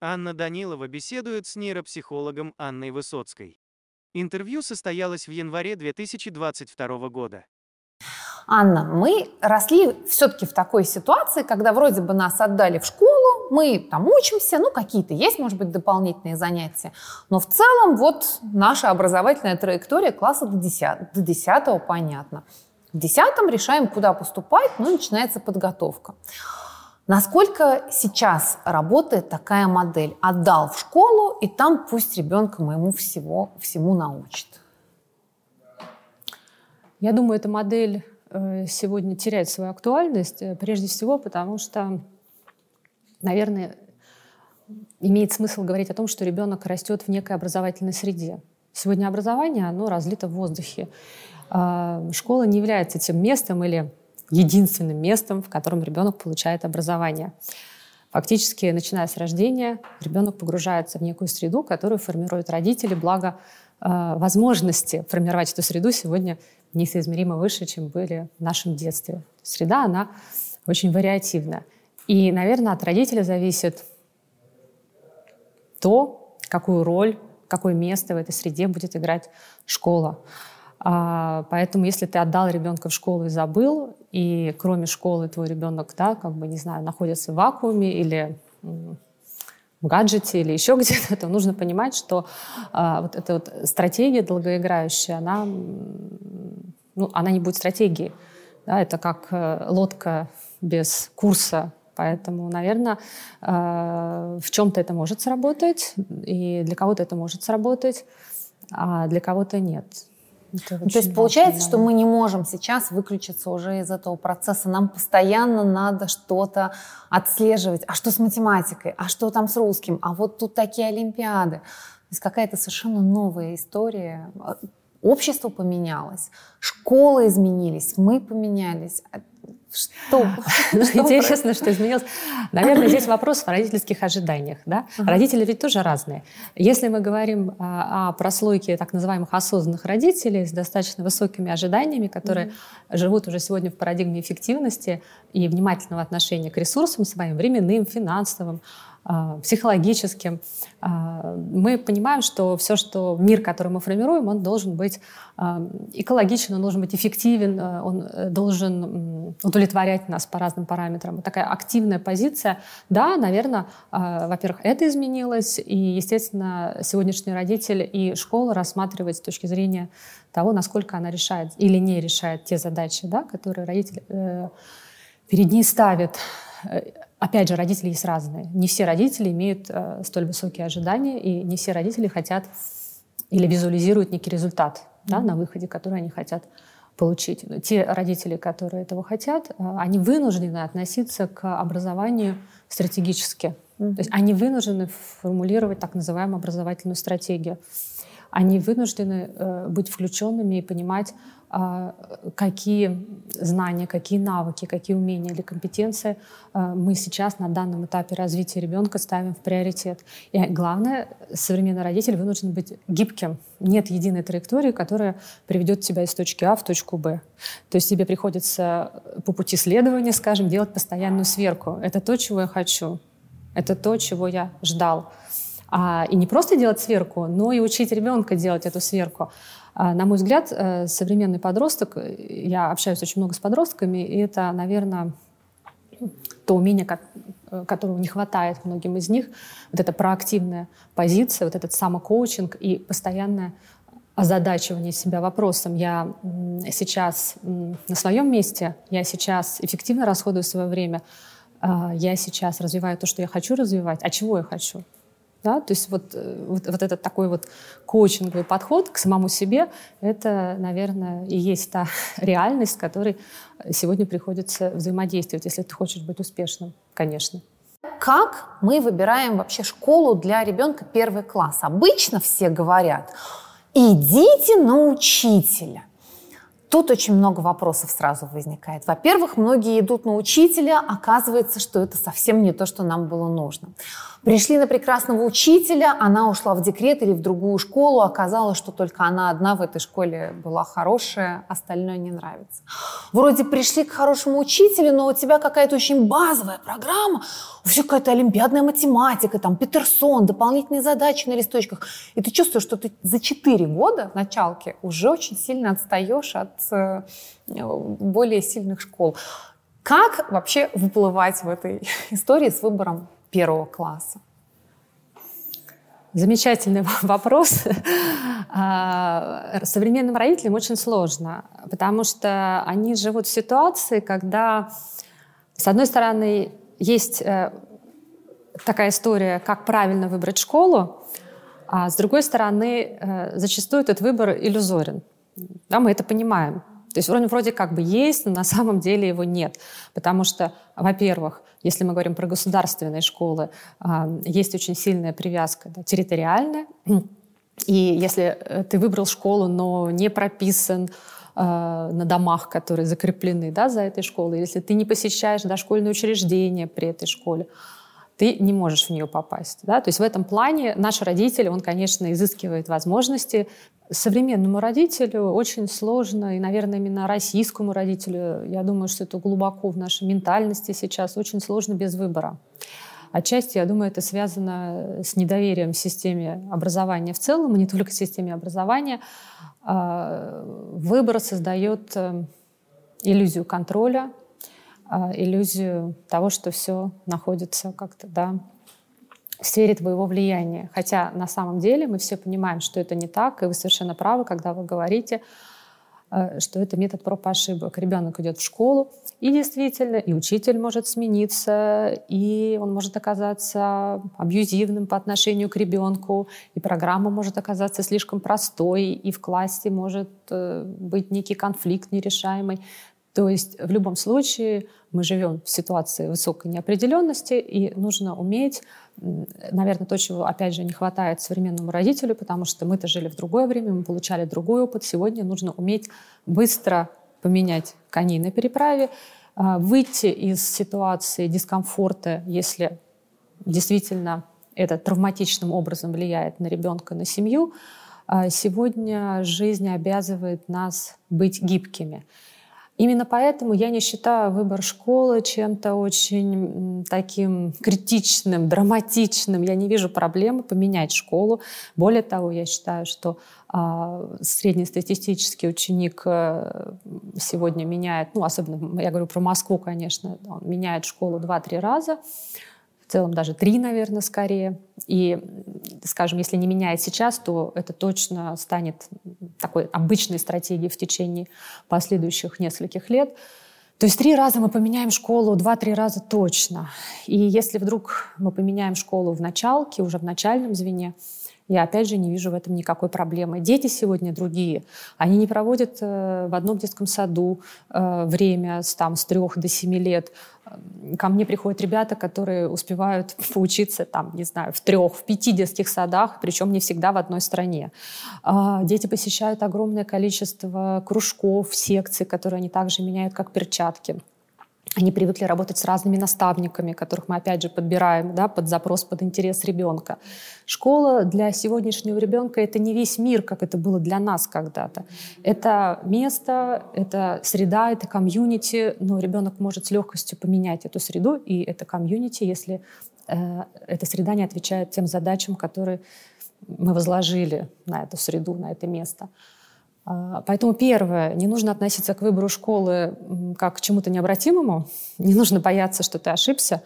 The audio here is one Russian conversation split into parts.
Анна Данилова беседует с нейропсихологом Анной Высоцкой. Интервью состоялось в январе 2022 года. Анна, мы росли все-таки в такой ситуации, когда вроде бы нас отдали в школу, мы там учимся, ну какие-то есть, может быть, дополнительные занятия, но в целом вот наша образовательная траектория класса до 10, до 10 понятно. В 10 решаем, куда поступать, ну начинается подготовка. Насколько сейчас работает такая модель? Отдал в школу, и там пусть ребенка моему всего, всему научит. Я думаю, эта модель э, сегодня теряет свою актуальность, э, прежде всего потому, что, наверное, имеет смысл говорить о том, что ребенок растет в некой образовательной среде. Сегодня образование, оно разлито в воздухе. А, школа не является тем местом или единственным местом, в котором ребенок получает образование. Фактически, начиная с рождения, ребенок погружается в некую среду, которую формируют родители, благо э, возможности формировать эту среду сегодня несоизмеримо выше, чем были в нашем детстве. Среда, она очень вариативна. И, наверное, от родителя зависит то, какую роль, какое место в этой среде будет играть школа. А, поэтому, если ты отдал ребенка в школу и забыл, и кроме школы твой ребенок, да, как бы, не знаю, находится в вакууме или в гаджете или еще где-то, то нужно понимать, что а, вот эта вот стратегия долгоиграющая, она, ну, она не будет стратегией. Да, это как э, лодка без курса. Поэтому, наверное, э, в чем-то это может сработать, и для кого-то это может сработать, а для кого-то нет. Ну, то есть получается, что мы не можем сейчас выключиться уже из этого процесса. Нам постоянно надо что-то отслеживать. А что с математикой? А что там с русским? А вот тут такие олимпиады. То есть какая-то совершенно новая история. Общество поменялось, школы изменились, мы поменялись. Что? Ну, интересно, что изменилось. Наверное, здесь вопрос в родительских ожиданиях. Да? Родители ведь тоже разные. Если мы говорим а, о прослойке так называемых осознанных родителей с достаточно высокими ожиданиями, которые живут уже сегодня в парадигме эффективности и внимательного отношения к ресурсам своим, временным, финансовым, психологическим. А, мы понимаем, что все, что мир, который мы формируем, он должен быть а, экологичен, он должен быть эффективен, он э, должен удовлетворять нас по разным параметрам. Такая активная позиция. Да, наверное, во-первых, это изменилось, и, естественно, сегодняшний родитель и школа рассматривают с точки зрения того, насколько она решает или не решает те задачи, да, которые родитель э, перед ней ставит э, Опять же, родители есть разные. Не все родители имеют э, столь высокие ожидания, и не все родители хотят или визуализируют некий результат да, на выходе, который они хотят получить. Но те родители, которые этого хотят, э, они вынуждены относиться к образованию стратегически. Mm-hmm. То есть они вынуждены формулировать так называемую образовательную стратегию. Они вынуждены э, быть включенными и понимать, а, какие знания, какие навыки, какие умения или компетенции а, мы сейчас на данном этапе развития ребенка ставим в приоритет. И главное, современный родитель вынужден быть гибким. Нет единой траектории, которая приведет тебя из точки А в точку Б. То есть тебе приходится по пути следования, скажем, делать постоянную сверку. Это то, чего я хочу. Это то, чего я ждал. А, и не просто делать сверку, но и учить ребенка делать эту сверку. А, на мой взгляд, э, современный подросток, э, я общаюсь очень много с подростками, и это, наверное, то умение, э, которого не хватает многим из них, вот эта проактивная позиция, вот этот самокоучинг и постоянное озадачивание себя вопросом. Я сейчас на своем месте, я сейчас эффективно расходую свое время, а, я сейчас развиваю то, что я хочу развивать, а чего я хочу? Да? То есть вот, э, вот, вот этот такой вот коучинговый подход к самому себе, это, наверное, и есть та реальность, с которой сегодня приходится взаимодействовать, если ты хочешь быть успешным, конечно. Как мы выбираем вообще школу для ребенка первый класс? Обычно все говорят, идите на учителя. Тут очень много вопросов сразу возникает. Во-первых, многие идут на учителя, оказывается, что это совсем не то, что нам было нужно. Пришли на прекрасного учителя, она ушла в декрет или в другую школу, оказалось, что только она одна в этой школе была хорошая, остальное не нравится. Вроде пришли к хорошему учителю, но у тебя какая-то очень базовая программа, вообще какая-то олимпиадная математика, там Петерсон, дополнительные задачи на листочках. И ты чувствуешь, что ты за 4 года в началке уже очень сильно отстаешь от э, более сильных школ. Как вообще выплывать в этой истории с выбором первого класса? Замечательный вопрос. А, современным родителям очень сложно, потому что они живут в ситуации, когда, с одной стороны, есть э, такая история, как правильно выбрать школу, а с другой стороны, э, зачастую этот выбор иллюзорен. Да, мы это понимаем. То есть вроде, вроде как бы есть, но на самом деле его нет. Потому что, во-первых, если мы говорим про государственные школы, а, есть очень сильная привязка да, территориальная. И если э, ты выбрал школу, но не прописан на домах, которые закреплены да, за этой школой, если ты не посещаешь дошкольное учреждение при этой школе, ты не можешь в нее попасть. Да? То есть в этом плане наш родитель, он, конечно, изыскивает возможности. Современному родителю очень сложно, и, наверное, именно российскому родителю, я думаю, что это глубоко в нашей ментальности сейчас, очень сложно без выбора. Отчасти, я думаю, это связано с недоверием в системе образования в целом, и не только в системе образования. А, выбор создает э, иллюзию контроля, а, иллюзию того, что все находится как-то, да, в сфере твоего влияния. Хотя на самом деле мы все понимаем, что это не так, и вы совершенно правы, когда вы говорите, э, что это метод проб и ошибок. Ребенок идет в школу, и действительно, и учитель может смениться, и он может оказаться абьюзивным по отношению к ребенку, и программа может оказаться слишком простой, и в классе может э, быть некий конфликт нерешаемый. То есть в любом случае мы живем в ситуации высокой неопределенности, и нужно уметь, наверное, то, чего, опять же, не хватает современному родителю, потому что мы-то жили в другое время, мы получали другой опыт. Сегодня нужно уметь быстро поменять коней на переправе, а, выйти из ситуации дискомфорта, если действительно это травматичным образом влияет на ребенка, на семью. А сегодня жизнь обязывает нас быть гибкими. Именно поэтому я не считаю выбор школы чем-то очень таким критичным, драматичным. Я не вижу проблемы поменять школу. Более того, я считаю, что а, среднестатистический ученик э, сегодня меняет, ну, особенно я говорю про Москву, конечно, он меняет школу 2-3 раза в целом даже три, наверное, скорее. И, скажем, если не меняет сейчас, то это точно станет такой обычной стратегией в течение последующих нескольких лет. То есть три раза мы поменяем школу, два-три раза точно. И если вдруг мы поменяем школу в началке, уже в начальном звене, я опять же не вижу в этом никакой проблемы. Дети сегодня другие. Они не проводят э, в одном детском саду э, время с, там, с трех до семи лет. Ко мне приходят ребята, которые успевают поучиться, там, не знаю, в трех, в пяти детских садах, причем не всегда в одной стране. Э, дети посещают огромное количество кружков, секций, которые они также меняют как перчатки. Они привыкли работать с разными наставниками, которых мы, опять же, подбираем да, под запрос, под интерес ребенка. Школа для сегодняшнего ребенка — это не весь мир, как это было для нас когда-то. Это место, это среда, это комьюнити, но ребенок может с легкостью поменять эту среду и это комьюнити, если э, эта среда не отвечает тем задачам, которые мы возложили на эту среду, на это место. А, поэтому первое, не нужно относиться к выбору школы как к чему-то необратимому, не нужно бояться, что ты ошибся,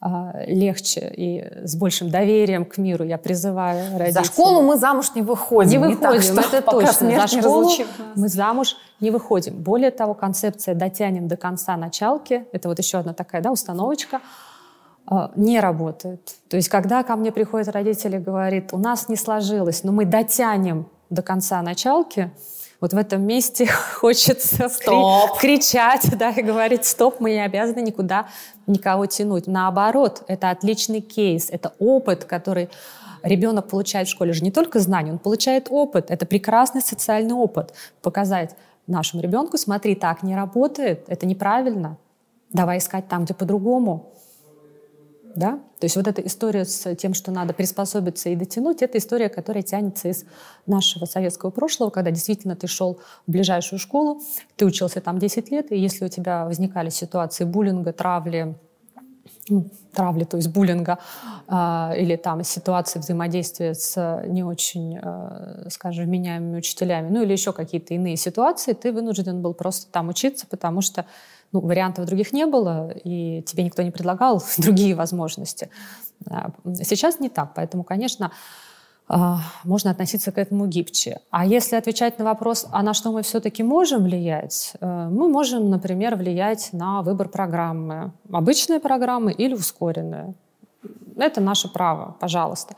а, легче и с большим доверием к миру я призываю родителей. За школу мы замуж не выходим. Не выходим, не так, это точно. За школу мы замуж не выходим. Более того, концепция «дотянем до конца началки» — это вот еще одна такая да, установочка а, — не работает. То есть, когда ко мне приходят родители и говорят, у нас не сложилось, но мы дотянем до конца началки, вот в этом месте хочется стоп. Кри- кричать да, и говорить, стоп, мы не обязаны никуда никого тянуть. Наоборот, это отличный кейс, это опыт, который ребенок получает в школе. Же не только знания, он получает опыт. Это прекрасный социальный опыт. Показать нашему ребенку, смотри, так не работает, это неправильно. Давай искать там, где по-другому. Да? То есть вот эта история с тем, что надо приспособиться и дотянуть, это история, которая тянется из нашего советского прошлого, когда действительно ты шел в ближайшую школу, ты учился там 10 лет, и если у тебя возникали ситуации буллинга, травли, ну, травли, то есть буллинга, э, или там ситуации взаимодействия с не очень, э, скажем, меняемыми учителями, ну или еще какие-то иные ситуации, ты вынужден был просто там учиться, потому что ну, вариантов других не было, и тебе никто не предлагал другие возможности. А, сейчас не так, поэтому, конечно, а, можно относиться к этому гибче. А если отвечать на вопрос, а на что мы все-таки можем влиять, э, мы можем, например, влиять на выбор программы. Обычные программы или ускоренные. Это наше право, пожалуйста.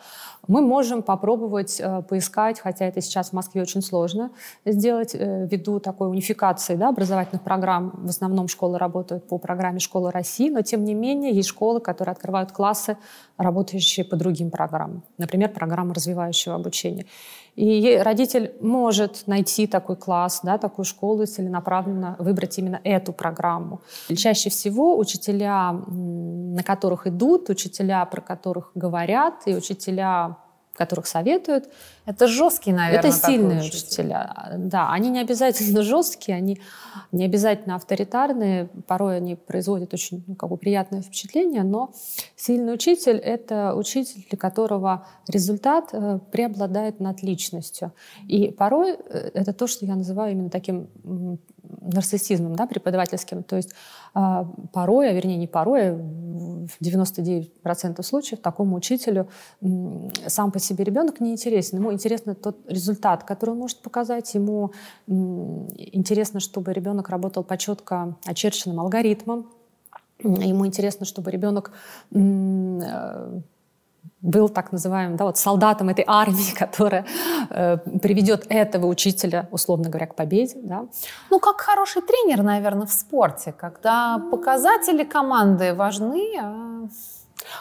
Мы можем попробовать э, поискать, хотя это сейчас в Москве очень сложно сделать, э, ввиду такой унификации да, образовательных программ. В основном школы работают по программе «Школа России», но тем не менее есть школы, которые открывают классы, работающие по другим программам. Например, программа развивающего обучения. И родитель может найти такой класс, да, такую школу и целенаправленно выбрать именно эту программу. Чаще всего учителя, на которых идут, учителя, про которых говорят, и учителя, которых советуют. Это жесткие, наверное. Это сильные учителя. Да, они не обязательно жесткие, они не обязательно авторитарные. Порой они производят очень ну, как бы, приятное впечатление, но сильный учитель — это учитель, для которого результат э, преобладает над личностью. И порой э, это то, что я называю именно таким нарциссизмом да, преподавательским. То есть э, порой, а вернее не порой, а в 99% случаев такому учителю сам по себе ребенок не интересен. Ему интересно тот результат, который он может показать. Ему интересно, чтобы ребенок работал по четко очерченным алгоритмам. Ему интересно, чтобы ребенок э, был так называемым да, вот солдатом этой армии, которая э, приведет этого учителя, условно говоря, к победе. Да. Ну, как хороший тренер, наверное, в спорте, когда показатели команды важны, а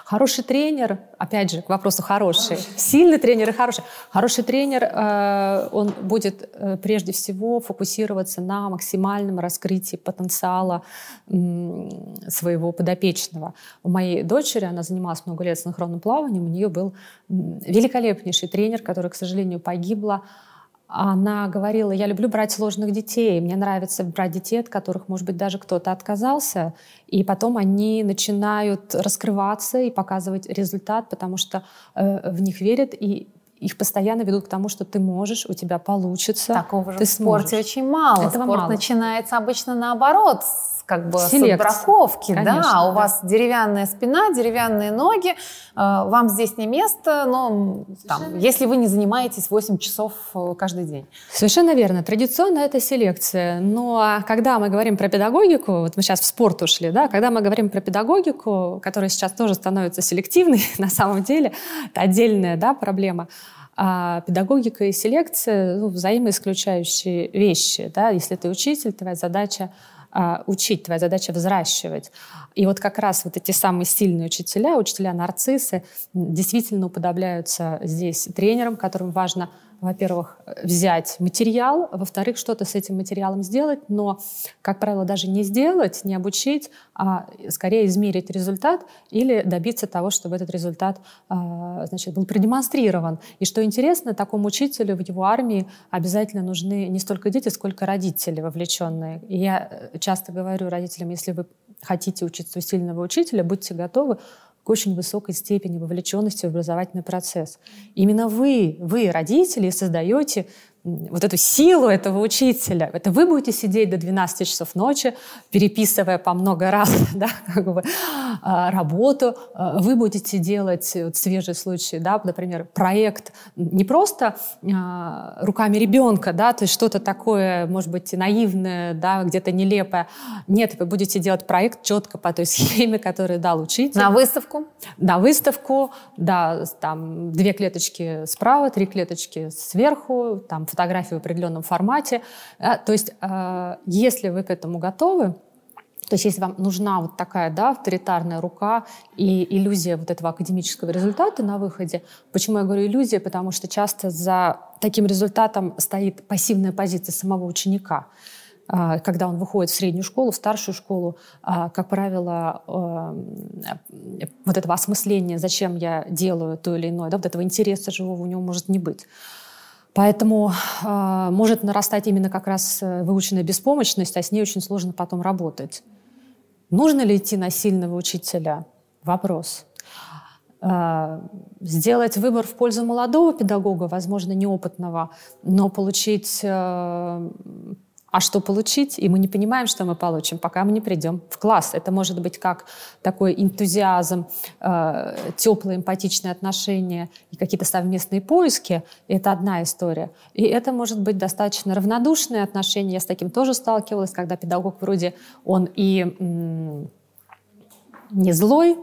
Хороший тренер, опять же, к вопросу хороший, сильный тренер и хороший. Хороший тренер, э, он будет э, прежде всего фокусироваться на максимальном раскрытии потенциала своего подопечного. У моей дочери, она занималась много лет синхронным плаванием, у нее был великолепнейший тренер, который, к сожалению, погибла она говорила, я люблю брать сложных детей, мне нравится брать детей, от которых, может быть, даже кто-то отказался, и потом они начинают раскрываться и показывать результат, потому что э, в них верят, и их постоянно ведут к тому, что ты можешь, у тебя получится. Такого же ты в спорте сможешь. очень мало. Этого Спорт мало. начинается обычно наоборот, как бы Селекция. с отбраковки, Конечно, да, у да. вас деревянная спина, деревянные ноги, э, вам здесь не место, но там, если вы не занимаетесь 8 часов э, каждый день. Совершенно верно. Традиционно это селекция, но когда мы говорим про педагогику, вот мы сейчас в спорт ушли, да, когда мы говорим про педагогику, которая сейчас тоже становится селективной, на самом деле, это отдельная да, проблема, а педагогика и селекция ну, взаимоисключающие вещи. Да? Если ты учитель, твоя задача а, учить, твоя задача взращивать. И вот как раз вот эти самые сильные учителя, учителя-нарциссы, действительно уподобляются здесь тренерам, которым важно во-первых, взять материал, во-вторых, что-то с этим материалом сделать, но, как правило, даже не сделать, не обучить, а скорее измерить результат или добиться того, чтобы этот результат а, значит, был продемонстрирован. И что интересно, такому учителю в его армии обязательно нужны не столько дети, сколько родители вовлеченные. И я часто говорю родителям, если вы хотите учиться у сильного учителя, будьте готовы к очень высокой степени вовлеченности в образовательный процесс. Именно вы, вы, родители, создаете вот эту силу этого учителя. Это вы будете сидеть до 12 часов ночи, переписывая по много раз да, как бы, а, работу. А, вы будете делать вот, свежий случай, да, например, проект не просто а, руками ребенка, да, то есть что-то такое, может быть, наивное, да, где-то нелепое. Нет, вы будете делать проект четко по той схеме, которую дал учитель. На выставку? На выставку, да, там две клеточки справа, три клеточки сверху, там фотографию в определенном формате. То есть, э, если вы к этому готовы, то есть если вам нужна вот такая да, авторитарная рука и иллюзия вот этого академического результата на выходе, почему я говорю иллюзия? Потому что часто за таким результатом стоит пассивная позиция самого ученика. Э, когда он выходит в среднюю школу, в старшую школу, э, как правило, вот этого осмысления, зачем я делаю то или иное, да, вот этого интереса живого у него может не быть. Поэтому э, может нарастать именно как раз э, выученная беспомощность, а с ней очень сложно потом работать. Нужно ли идти на сильного учителя? вопрос. Э, сделать выбор в пользу молодого педагога, возможно, неопытного, но получить э, а что получить, и мы не понимаем, что мы получим, пока мы не придем в класс. Это может быть как такой энтузиазм, э, теплые эмпатичные отношения и какие-то совместные поиски. Это одна история. И это может быть достаточно равнодушные отношения. Я с таким тоже сталкивалась, когда педагог вроде он и не злой,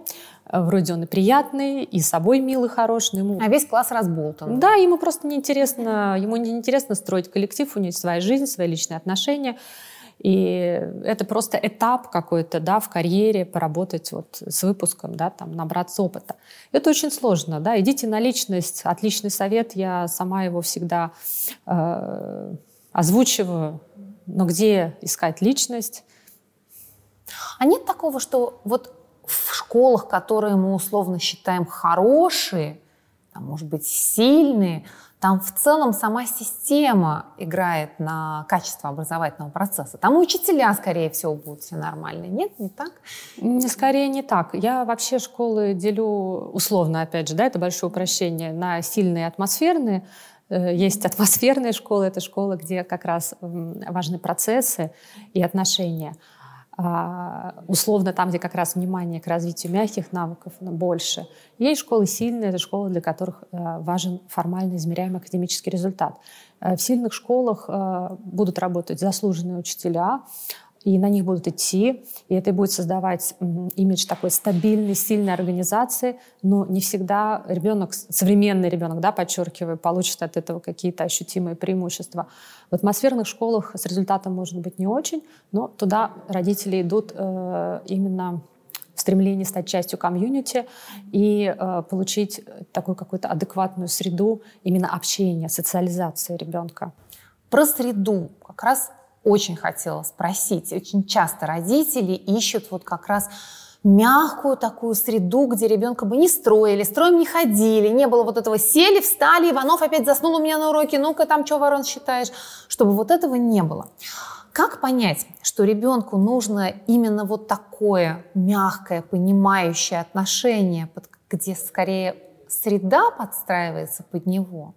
Вроде он и приятный, и собой милый, хороший. Ему... А весь класс разболтан. Да, ему просто неинтересно, ему неинтересно строить коллектив, у него своя жизнь, свои личные отношения. И это просто этап какой-то, да, в карьере, поработать вот с выпуском, да, там, набраться опыта. Это очень сложно, да, идите на личность, отличный совет, я сама его всегда э, озвучиваю, но где искать личность? А нет такого, что вот в школах, которые мы условно считаем хорошие, там, может быть, сильные, там в целом сама система играет на качество образовательного процесса. Там учителя, скорее всего, будут все нормальные. Нет, не так? Скорее не так. Я вообще школы делю условно, опять же, да, это большое упрощение, на сильные атмосферные. Э, есть атмосферные школы, это школы, где как раз важны процессы и отношения. А, условно там, где как раз внимание к развитию мягких навыков больше. Есть школы сильные, это школы, для которых э, важен формально измеряемый академический результат. Э, в сильных школах э, будут работать заслуженные учителя, и на них будут идти, и это будет создавать имидж такой стабильной, сильной организации, но не всегда ребенок, современный ребенок, да, подчеркиваю, получит от этого какие-то ощутимые преимущества. В атмосферных школах с результатом может быть не очень, но туда родители идут э, именно в стремлении стать частью комьюнити и э, получить такую какую-то адекватную среду именно общения, социализации ребенка. Про среду как раз очень хотела спросить. Очень часто родители ищут вот как раз мягкую такую среду, где ребенка бы не строили, строим не ходили, не было вот этого сели, встали, Иванов опять заснул у меня на уроке, ну-ка там что, ворон, считаешь, чтобы вот этого не было. Как понять, что ребенку нужно именно вот такое мягкое, понимающее отношение, где скорее среда подстраивается под него?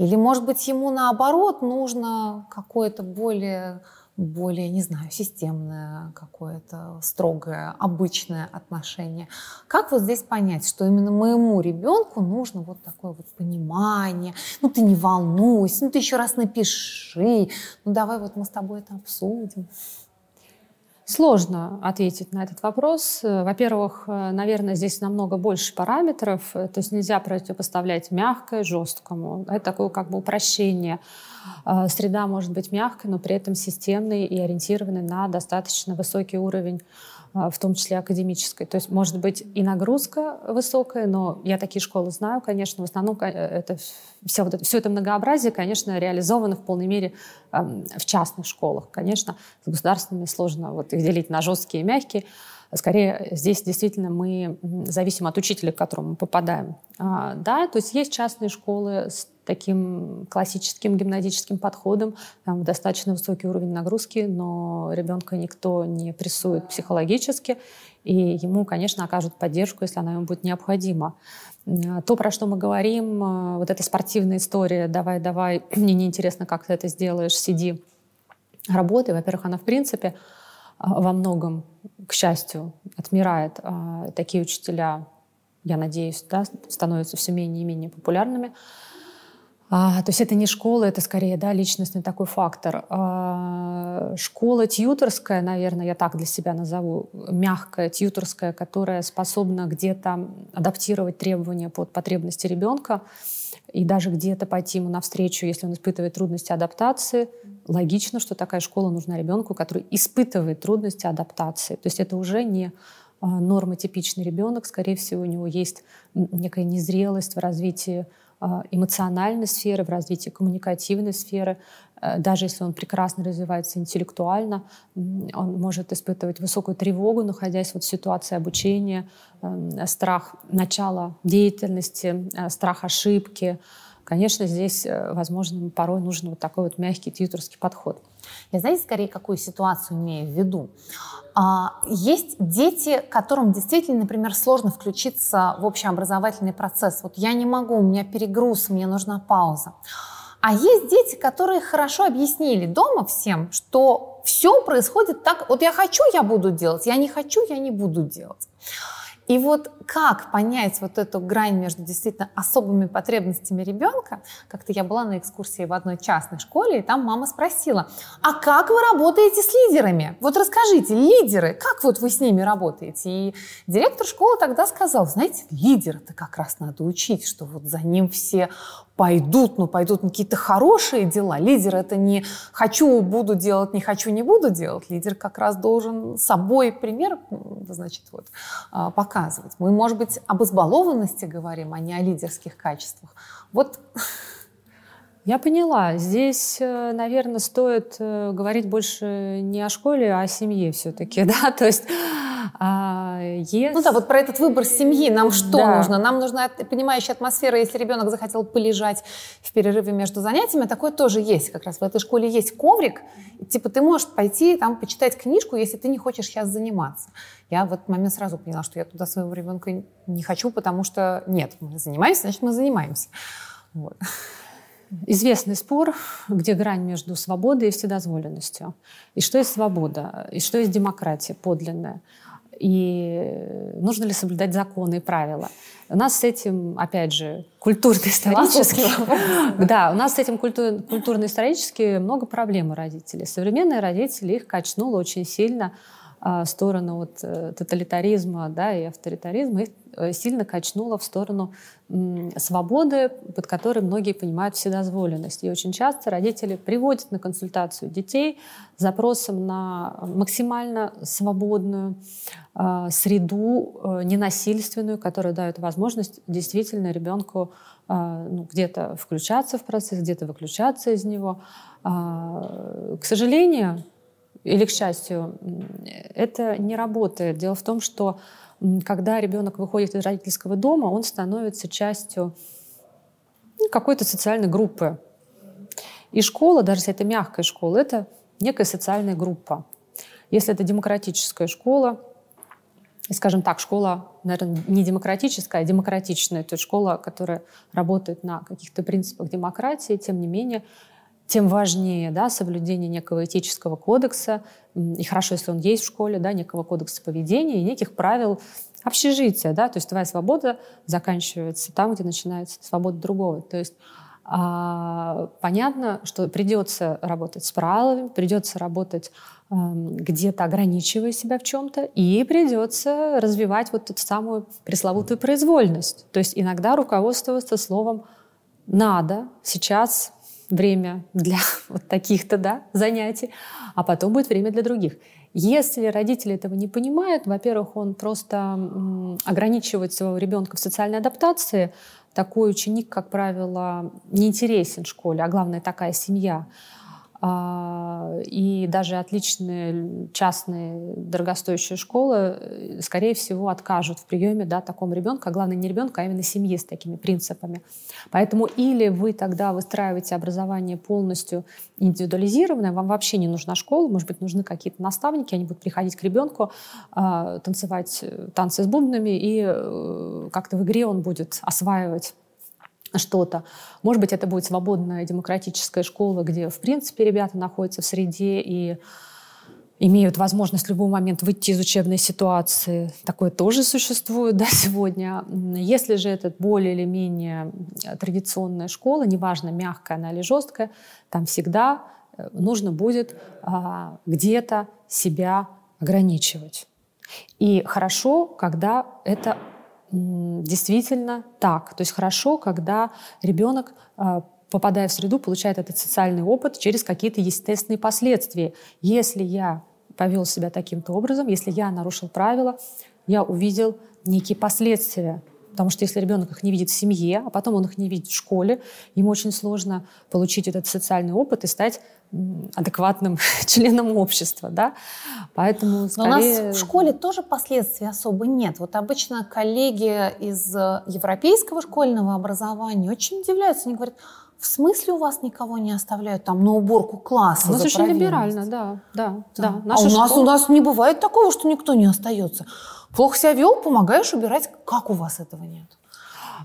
Или, может быть, ему наоборот нужно какое-то более более, не знаю, системное какое-то строгое, обычное отношение. Как вот здесь понять, что именно моему ребенку нужно вот такое вот понимание, ну ты не волнуйся, ну ты еще раз напиши, ну давай вот мы с тобой это обсудим. Сложно ответить на этот вопрос. Во-первых, наверное, здесь намного больше параметров, то есть нельзя противопоставлять мягкое жесткому. Это такое как бы упрощение. Среда может быть мягкой, но при этом системной и ориентированной на достаточно высокий уровень в том числе академической. То есть может быть и нагрузка высокая, но я такие школы знаю, конечно, в основном э, это все, вот это, все это многообразие, конечно, реализовано в полной мере в частных школах. Конечно, с государственными сложно вот их делить на жесткие и мягкие. Скорее, здесь действительно мы зависим от учителя, к которому мы попадаем. А, да, то есть есть частные школы с таким классическим гимназическим подходом, там достаточно высокий уровень нагрузки, но ребенка никто не прессует психологически, и ему, конечно, окажут поддержку, если она ему будет необходима. А, то, про что мы говорим, а, вот эта спортивная история, давай, давай, мне неинтересно, как ты это сделаешь, сиди, работай. Во-первых, она в принципе во многом, к счастью, отмирает. Такие учителя, я надеюсь, да, становятся все менее и менее популярными. А, то есть это не школа, это скорее да, личностный такой фактор. А, школа тьюторская, наверное, я так для себя назову, мягкая тьюторская, которая способна где-то адаптировать требования под потребности ребенка и даже где-то пойти ему навстречу, если он испытывает трудности адаптации. Логично, что такая школа нужна ребенку, который испытывает трудности адаптации. То есть это уже не а, нормотипичный ребенок, скорее всего, у него есть некая незрелость в развитии эмоциональной сферы, в развитии коммуникативной сферы. Э, даже если он прекрасно развивается интеллектуально, он может испытывать высокую тревогу, находясь вот в ситуации обучения, эм, страх начала деятельности, э, страх ошибки, конечно, здесь, э, возможно, порой нужен вот такой вот мягкий тьюторский подход. Я, знаете, скорее, какую ситуацию имею в виду? А, есть дети, которым действительно, например, сложно включиться в общеобразовательный процесс. Вот я не могу, у меня перегруз, мне нужна пауза. А есть дети, которые хорошо объяснили дома всем, что все происходит так, вот я хочу, я буду делать, я не хочу, я не буду делать. И вот как понять вот эту грань между действительно особыми потребностями ребенка? Как-то я была на экскурсии в одной частной школе, и там мама спросила, а как вы работаете с лидерами? Вот расскажите, лидеры, как вот вы с ними работаете? И директор школы тогда сказал, знаете, лидера-то как раз надо учить, что вот за ним все пойдут, но пойдут на какие-то хорошие дела. Лидер это не хочу, буду делать, не хочу, не буду делать. Лидер как раз должен собой пример, значит, вот, а, показывать. Мы, может быть, об избалованности говорим, а не о лидерских качествах. Вот я поняла. Здесь, э, наверное, стоит э, говорить больше не о школе, а о семье все-таки, да, то есть а, yes. Ну да, вот про этот выбор семьи. Нам что да. нужно? Нам нужна понимающая атмосфера. Если ребенок захотел полежать в перерыве между занятиями, такое тоже есть. Как раз в этой школе есть коврик. Типа ты можешь пойти там почитать книжку, если ты не хочешь сейчас заниматься. Я в этот момент сразу поняла, что я туда своего ребенка не хочу, потому что нет, мы занимаемся, значит мы занимаемся. Вот. Известный спор, где грань между свободой и вседозволенностью. И что есть свобода, и что есть демократия подлинная и нужно ли соблюдать законы и правила. У нас с этим, опять же, культурно-исторически... Да, у нас с этим культурно-исторически много проблем у родителей. Современные родители их качнуло очень сильно сторону вот, э, тоталитаризма да, и авторитаризма, их э, сильно качнуло в сторону свободы, под которой многие понимают вседозволенность. И очень часто родители приводят на консультацию детей с запросом на максимально свободную э, среду, э, ненасильственную, которая дает возможность действительно ребенку э, ну, где-то включаться в процесс, где-то выключаться из него. Э, к сожалению, или к счастью, это не работает. Дело в том, что когда ребенок выходит из родительского дома, он становится частью ну, какой-то социальной группы. И школа, даже если это мягкая школа, это некая социальная группа. Если это демократическая школа, скажем так, школа, наверное, не демократическая, а демократичная, то есть школа, которая работает на каких-то принципах демократии, тем не менее, тем важнее да, соблюдение некого этического кодекса, и хорошо, если он есть в школе, да, некого кодекса поведения и неких правил общежития. Да, то есть твоя свобода заканчивается там, где начинается свобода другого. То есть а, понятно, что придется работать с правилами, придется работать э, где-то ограничивая себя в чем-то, и придется развивать вот эту самую пресловутую произвольность. То есть иногда руководствоваться словом «надо», «сейчас», время для вот таких-то да, занятий, а потом будет время для других. Если родители этого не понимают, во-первых, он просто ограничивает своего ребенка в социальной адаптации. Такой ученик, как правило, не интересен в школе, а главное такая семья – и даже отличные частные дорогостоящие школы, э, скорее всего, откажут в приеме да, такому ребенку, а главное не ребенка, а именно семьи с такими принципами. Поэтому или вы тогда выстраиваете образование полностью индивидуализированное, вам вообще не нужна школа, может быть, нужны какие-то наставники, они будут приходить к ребенку, а, танцевать э, танцы с бубнами, и э, как-то в игре он будет осваивать что-то. Может быть, это будет свободная демократическая школа, где, в принципе, ребята находятся в среде и имеют возможность в любой момент выйти из учебной ситуации. Такое тоже существует да, сегодня. Если же это более или менее традиционная школа, неважно, мягкая она или жесткая, там всегда э, нужно будет а, где-то себя ограничивать. И хорошо, когда это действительно так. То есть хорошо, когда ребенок а, попадая в среду, получает этот социальный опыт через какие-то естественные последствия. Если я повел себя таким-то образом, если я нарушил правила, я увидел некие последствия Потому что если ребенок их не видит в семье, а потом он их не видит в школе, ему очень сложно получить этот социальный опыт и стать адекватным членом общества, да, поэтому скорее... Но у нас в школе тоже последствий особо нет. Вот обычно коллеги из европейского школьного образования очень удивляются, они говорят, в смысле у вас никого не оставляют там на уборку класса? У нас очень либерально, да, да, да. да. А у нас, у нас не бывает такого, что никто не остается. Плохо себя вел, помогаешь убирать. Как у вас этого нет?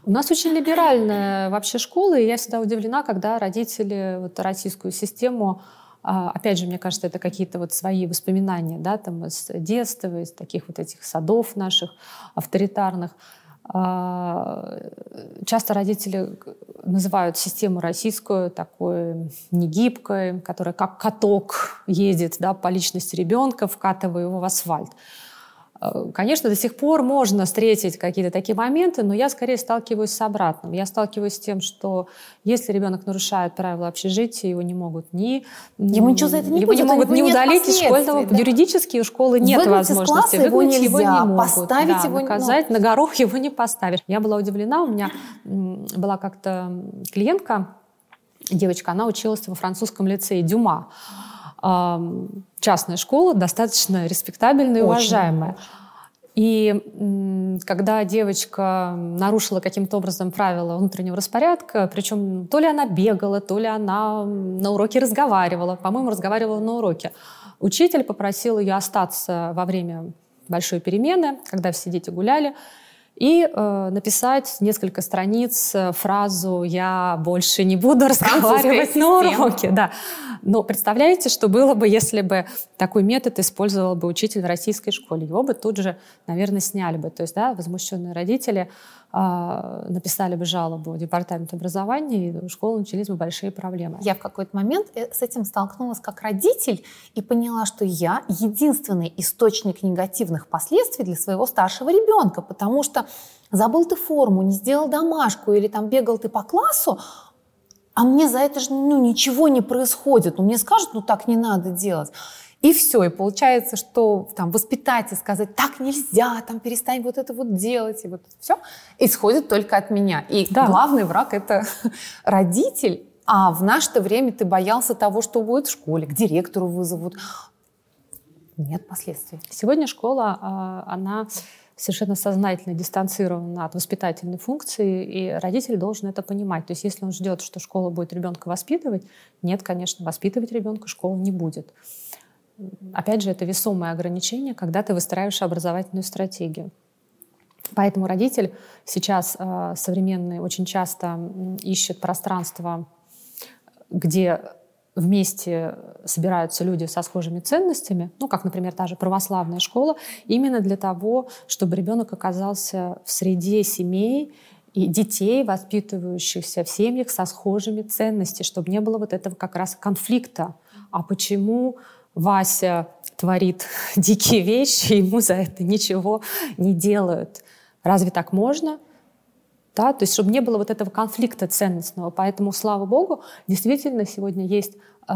У нас очень либеральная вообще школа, и я всегда удивлена, когда родители вот, российскую систему а, Опять же, мне кажется, это какие-то вот свои воспоминания, да, там из детства, из таких вот этих садов наших авторитарных. А, часто родители называют систему российскую такой негибкой, которая как каток едет да, по личности ребенка, вкатывая его в асфальт. Э, конечно, до сих пор можно встретить какие-то такие моменты, но я скорее сталкиваюсь с обратным. Я сталкиваюсь с тем, что если ребенок нарушает правила общежития, его не могут ни... Ему ничего за это не его будет, не могут не удалить из школьного... Да? Юридически у школы нет Выгнать возможности. Выгнать его нельзя, его не могут. Поставить да, его наказать, на горох его не поставишь. Я была удивлена, у меня была как-то клиентка, девочка, она училась во французском лицее Дюма частная школа, достаточно респектабельная и уважаемая. И когда девочка нарушила каким-то образом правила внутреннего распорядка, причем то ли она бегала, то ли она на уроке разговаривала, по-моему, разговаривала на уроке, учитель попросил ее остаться во время большой перемены, когда все дети гуляли, и э, написать несколько страниц э, фразу «я больше не буду разговаривать на уроке». Да. Но представляете, что было бы, если бы такой метод использовал бы учитель в российской школе? Его бы тут же, наверное, сняли бы. То есть да, возмущенные родители написали бы жалобу в департамент образования, и у школы начались бы большие проблемы. Я в какой-то момент э, с этим столкнулась как родитель и поняла, что я единственный источник негативных последствий для своего старшего ребенка, потому что забыл ты форму, не сделал домашку или там бегал ты по классу, а мне за это же ну, ничего не происходит. Ну, мне скажут, ну так не надо делать. И все, и получается, что там воспитатель сказать, так нельзя, там перестань вот это вот делать, и вот это все, исходит только от меня. И да. главный враг это родитель, а в наше-то время ты боялся того, что будет в школе, к директору вызовут. Нет последствий. Сегодня школа, а, она совершенно сознательно дистанцирована от воспитательной функции, и родитель должен это понимать. То есть если он ждет, что школа будет ребенка воспитывать, нет, конечно, воспитывать ребенка школа не будет. Опять же, это весомое ограничение, когда ты выстраиваешь образовательную стратегию. Поэтому родитель сейчас э, современный очень часто ищет пространство, где вместе собираются люди со схожими ценностями, ну, как, например, та же православная школа, именно для того, чтобы ребенок оказался в среде семей и детей, воспитывающихся в семьях со схожими ценностями, чтобы не было вот этого как раз конфликта. А почему Вася творит дикие вещи, ему за это ничего не делают. Разве так можно? Да? То есть, чтобы не было вот этого конфликта ценностного. Поэтому, слава богу, действительно сегодня есть э,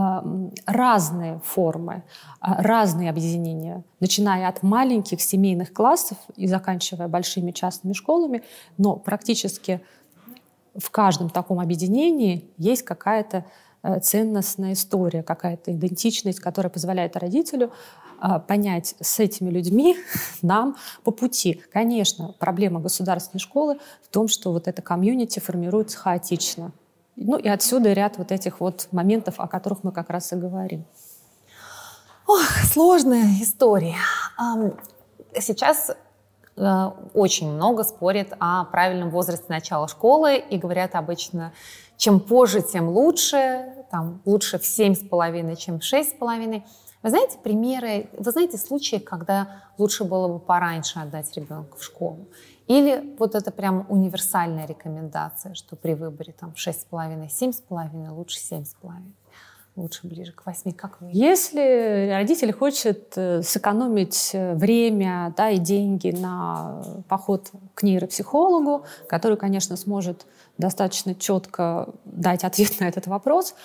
разные формы, э, разные объединения, начиная от маленьких семейных классов и заканчивая большими частными школами, но практически в каждом таком объединении есть какая-то ценностная история, какая-то идентичность, которая позволяет родителю а, понять с этими людьми нам по пути. Конечно, проблема государственной школы в том, что вот эта комьюнити формируется хаотично. Ну и отсюда ряд вот этих вот моментов, о которых мы как раз и говорим. Ох, сложная история. Сейчас э, очень много спорят о правильном возрасте начала школы и говорят обычно чем позже, тем лучше, там, лучше в семь с половиной, чем в шесть с половиной. Вы знаете примеры, вы знаете случаи, когда лучше было бы пораньше отдать ребенка в школу? Или вот это прям универсальная рекомендация, что при выборе там шесть с половиной, семь с половиной, лучше семь с половиной? лучше ближе к восьми, как вы? Если родитель хочет э, сэкономить э, время да, и деньги на поход к нейропсихологу, который, конечно, сможет достаточно четко дать ответ на этот вопрос,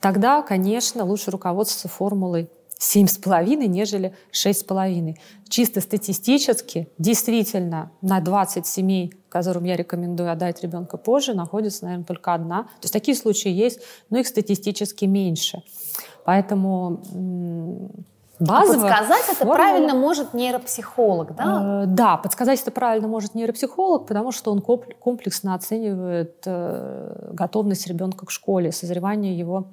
тогда, конечно, лучше руководствоваться формулой 7,5, нежели 6,5. Чисто статистически, действительно, на 20 семей, которым я рекомендую отдать ребенка позже, находится, наверное, только одна. То есть такие случаи есть, но их статистически меньше. Поэтому базово... Подсказать это формула... правильно может нейропсихолог, да? Э, да, подсказать это правильно может нейропсихолог, потому что он комплексно оценивает э, готовность ребенка к школе, созревание его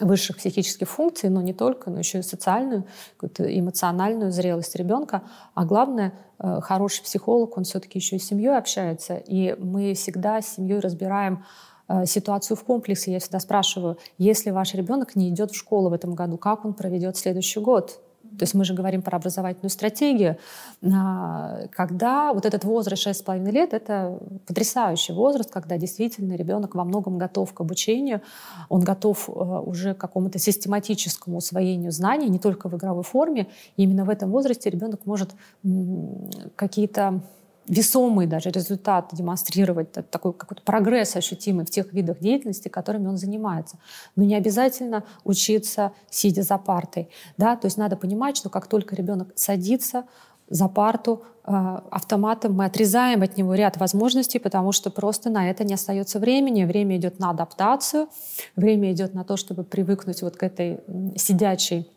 высших психических функций, но не только, но еще и социальную, эмоциональную зрелость ребенка. А главное, э, хороший психолог, он все-таки еще и с семьей общается. И мы всегда с семьей разбираем ситуацию в комплексе. Я всегда спрашиваю, если ваш ребенок не идет в школу в этом году, как он проведет следующий год? То есть мы же говорим про образовательную стратегию. А, когда вот этот возраст 6,5 лет, это потрясающий возраст, когда действительно ребенок во многом готов к обучению, он готов э, уже к какому-то систематическому усвоению знаний, не только в игровой форме. И именно в этом возрасте ребенок может какие-то весомый даже результат демонстрировать, такой какой-то прогресс ощутимый в тех видах деятельности, которыми он занимается. Но не обязательно учиться, сидя за партой. Да? То есть надо понимать, что как только ребенок садится за парту, э, автоматом мы отрезаем от него ряд возможностей, потому что просто на это не остается времени. Время идет на адаптацию, время идет на то, чтобы привыкнуть вот к этой сидячей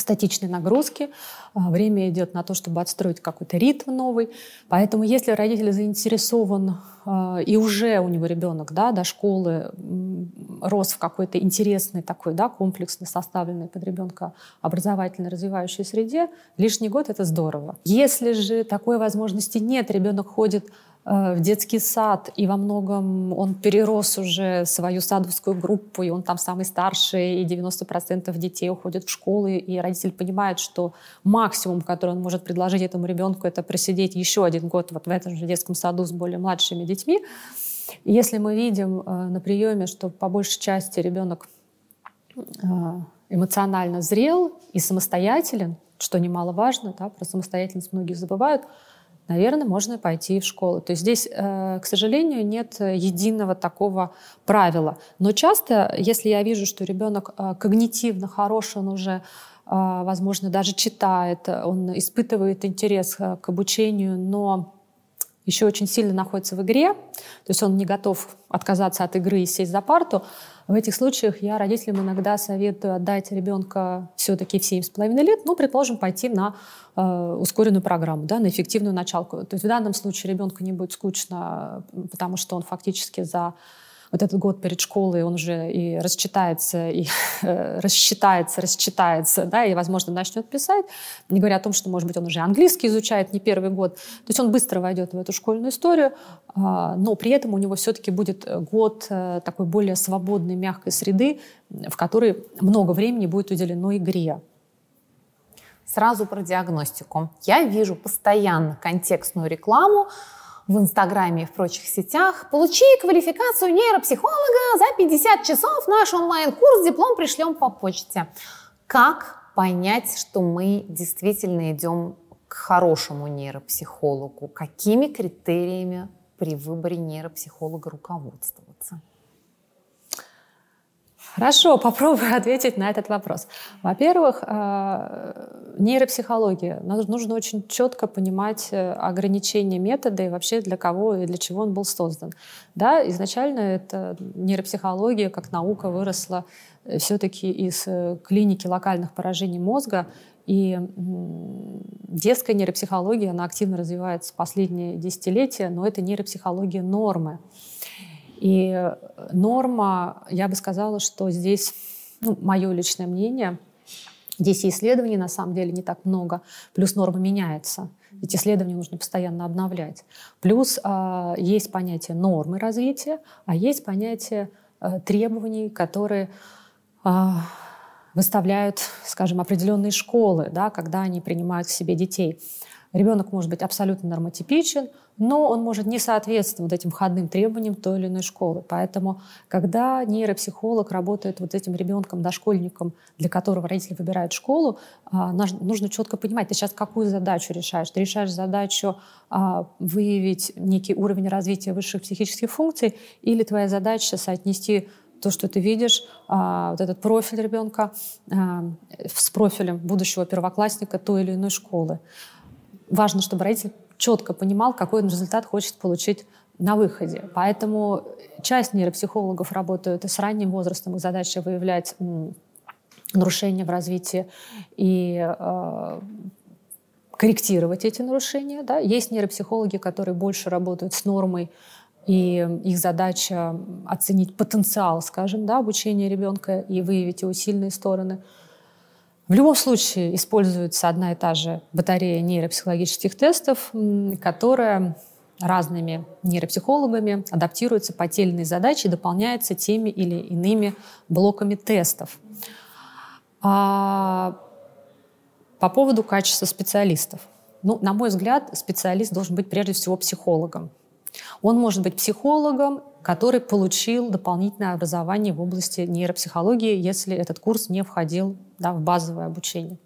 статичной нагрузки, а, время идет на то, чтобы отстроить какой-то ритм новый. Поэтому если родитель заинтересован а, и уже у него ребенок да, до школы рос в какой-то интересной такой да, комплексно составленной под ребенка образовательно развивающей среде, лишний год это здорово. Если же такой возможности нет, ребенок ходит в детский сад, и во многом он перерос уже свою садовскую группу, и он там самый старший, и 90% детей уходят в школы, и родитель понимает, что максимум, который он может предложить этому ребенку, это просидеть еще один год вот в этом же детском саду с более младшими детьми. Если мы видим э, на приеме, что по большей части ребенок э, эмоционально зрел и самостоятелен, что немаловажно, да, про самостоятельность многие забывают, наверное, можно пойти в школу. То есть здесь, э, к сожалению, нет единого такого правила. Но часто, если я вижу, что ребенок э, когнитивно хороший, он уже э, возможно, даже читает, он испытывает интерес к обучению, но еще очень сильно находится в игре, то есть он не готов отказаться от игры и сесть за парту, в этих случаях я родителям иногда советую отдать ребенка все-таки в 7,5 лет, ну, предположим, пойти на э, ускоренную программу, да, на эффективную началку. То есть в данном случае ребенку не будет скучно, потому что он фактически за вот этот год перед школой он уже и расчитается, и э, рассчитается, расчитается, да, и, возможно, начнет писать, не говоря о том, что, может быть, он уже английский изучает не первый год. То есть он быстро войдет в эту школьную историю, э, но при этом у него все-таки будет год э, такой более свободной, мягкой среды, в которой много времени будет уделено игре. Сразу про диагностику. Я вижу постоянно контекстную рекламу, в Инстаграме и в прочих сетях. Получи квалификацию нейропсихолога за 50 часов. Наш онлайн-курс, диплом пришлем по почте. Как понять, что мы действительно идем к хорошему нейропсихологу? Какими критериями при выборе нейропсихолога руководствоваться? Хорошо, попробую ответить на этот вопрос. Во-первых, э, нейропсихология. Нужно очень четко понимать э, ограничения метода и вообще для кого и для чего он был создан. Да, изначально это нейропсихология как наука выросла э, все-таки из клиники локальных поражений мозга, и детская нейропсихология, она активно развивается последние десятилетия, но это нейропсихология нормы. И норма, я бы сказала, что здесь, ну, мое личное мнение, здесь исследований на самом деле не так много, плюс норма меняется. Эти исследования нужно постоянно обновлять. Плюс э, есть понятие нормы развития, а есть понятие э, требований, которые э, выставляют, скажем, определенные школы, да, когда они принимают к себе детей. Ребенок может быть абсолютно нормотипичен, но он может не соответствовать этим входным требованиям той или иной школы. Поэтому, когда нейропсихолог работает вот этим ребенком, дошкольником, для которого родители выбирают школу, а, нужно четко понимать, ты сейчас какую задачу решаешь. Ты решаешь задачу а, выявить некий уровень развития высших психических функций или твоя задача соотнести то, что ты видишь, а, вот этот профиль ребенка с профилем будущего первоклассника той или иной школы. Важно, чтобы родитель четко понимал, какой он результат хочет получить на выходе. Поэтому часть нейропсихологов работают и с ранним возрастом. Их задача выявлять нарушения в развитии и э, корректировать эти нарушения. Да? Есть нейропсихологи, которые больше работают с нормой, и их задача оценить потенциал, скажем, да, обучения ребенка и выявить его сильные стороны. В любом случае используется одна и та же батарея нейропсихологических тестов, которая разными нейропсихологами адаптируется по те задачи и дополняется теми или иными блоками тестов. А по поводу качества специалистов. Ну, на мой взгляд, специалист должен быть прежде всего психологом. Он может быть психологом, который получил дополнительное образование в области нейропсихологии, если этот курс не входил да, в базовое обучение.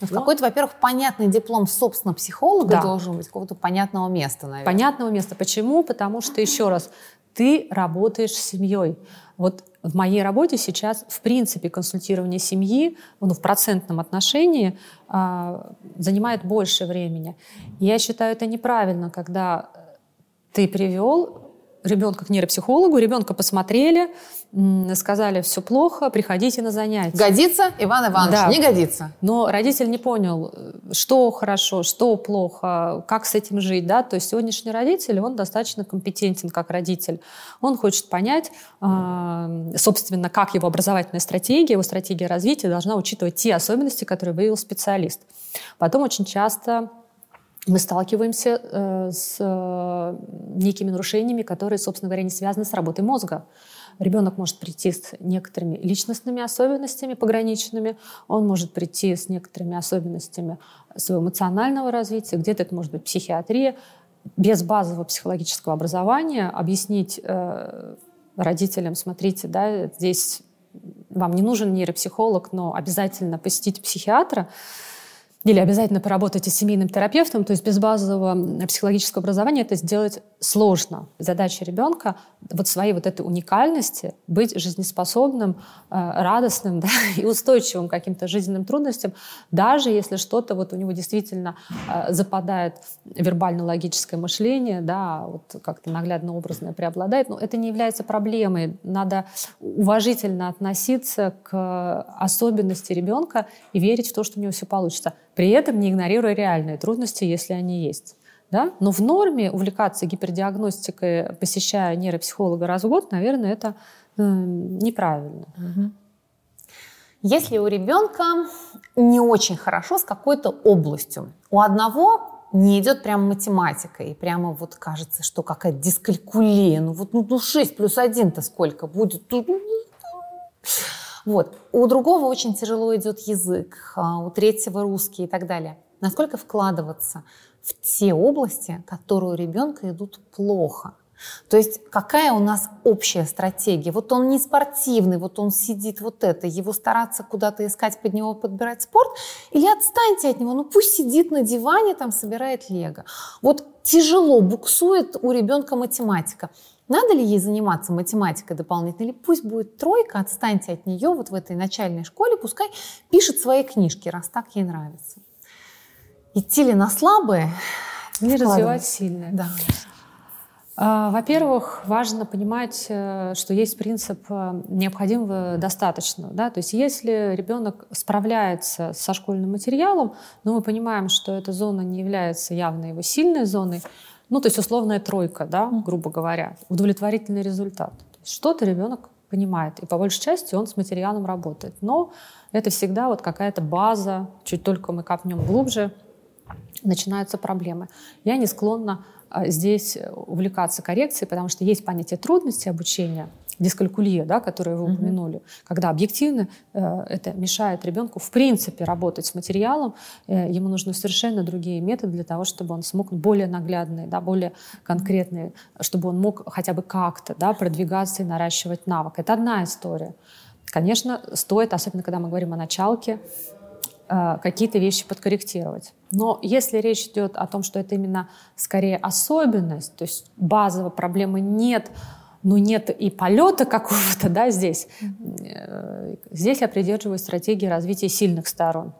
Ну, какой-то, во-первых, понятный диплом, собственно, психолога да. должен быть, какого-то понятного места, наверное. Понятного места. Почему? Потому что, еще раз, ты работаешь с семьей. Вот в моей работе сейчас, в принципе, консультирование семьи ну, в процентном отношении э, занимает больше времени. я считаю это неправильно, когда ты привел ребенка к нейропсихологу, ребенка посмотрели, сказали, все плохо, приходите на занятия. Годится, Иван Иванович? Да. Не годится. Но родитель не понял, что хорошо, что плохо, как с этим жить. Да? То есть сегодняшний родитель, он достаточно компетентен как родитель. Он хочет понять, а, собственно, как его образовательная стратегия, его стратегия развития должна учитывать те особенности, которые выявил специалист. Потом очень часто мы сталкиваемся э, с э, некими нарушениями, которые, собственно говоря, не связаны с работой мозга. Ребенок может прийти с некоторыми личностными особенностями пограничными, он может прийти с некоторыми особенностями своего эмоционального развития, где-то это может быть психиатрия. Без базового психологического образования объяснить э, родителям, смотрите, да, здесь вам не нужен нейропсихолог, но обязательно посетить психиатра, или обязательно поработайте с семейным терапевтом, то есть без базового психологического образования это сделать сложно. Задача ребенка вот своей вот этой уникальности быть жизнеспособным, э, радостным да, и устойчивым к каким-то жизненным трудностям, даже если что-то вот у него действительно э, западает вербально-логическое мышление, да, вот как-то наглядно-образное преобладает, но это не является проблемой. Надо уважительно относиться к особенности ребенка и верить в то, что у него все получится при этом не игнорируя реальные трудности, если они есть. Да? Но в норме увлекаться гипердиагностикой, посещая нейропсихолога раз в год, наверное, это э, неправильно. Если у ребенка не очень хорошо с какой-то областью, у одного не идет прям математика, и прямо вот кажется, что какая-то дискалькулия, ну вот ну, 6 плюс 1-то сколько будет? Вот. У другого очень тяжело идет язык, а у третьего русский и так далее. Насколько вкладываться в те области, которые у ребенка идут плохо? То есть какая у нас общая стратегия? Вот он не спортивный, вот он сидит вот это, его стараться куда-то искать, под него подбирать спорт, или отстаньте от него, ну пусть сидит на диване, там собирает лего. Вот тяжело буксует у ребенка математика. Надо ли ей заниматься математикой дополнительно, или пусть будет тройка, отстаньте от нее вот в этой начальной школе, пускай пишет свои книжки, раз так ей нравится. Идти ли на слабые? Не развивать сильное. Да. А, во-первых, важно понимать, э, что есть принцип э, необходимого достаточного. Да? То есть если ребенок справляется со школьным материалом, но мы понимаем, что эта зона не является явно его сильной зоной, ну, то есть условная тройка, да, грубо говоря, удовлетворительный результат. Что-то ребенок понимает, и по большей части он с материалом работает. Но это всегда вот какая-то база, чуть только мы копнем глубже, начинаются проблемы. Я не склонна а, здесь увлекаться коррекцией, потому что есть понятие трудности обучения, дискалькулия, да, которую вы упомянули, mm-hmm. когда объективно э, это мешает ребенку в принципе работать с материалом, э, ему нужны совершенно другие методы для того, чтобы он смог более наглядные, да, более конкретные, чтобы он мог хотя бы как-то да, продвигаться и наращивать навык. Это одна история. Конечно, стоит, особенно когда мы говорим о началке, э, какие-то вещи подкорректировать. Но если речь идет о том, что это именно скорее особенность, то есть базовой проблемы нет, но нет и полета какого-то, да, здесь. Здесь я придерживаюсь стратегии развития сильных сторон.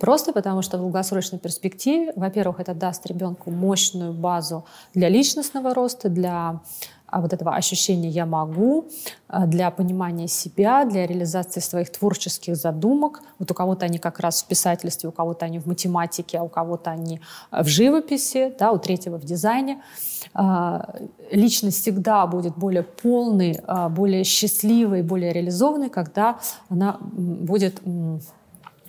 Просто потому, что в долгосрочной перспективе, во-первых, это даст ребенку мощную базу для личностного роста, для вот этого ощущения «я могу», а, для понимания себя, для реализации своих творческих задумок. Вот у кого-то они как раз в писательстве, у кого-то они в математике, а у кого-то они в живописи, да, у третьего в дизайне. А, личность всегда будет более полной, более счастливой, более реализованной, когда она будет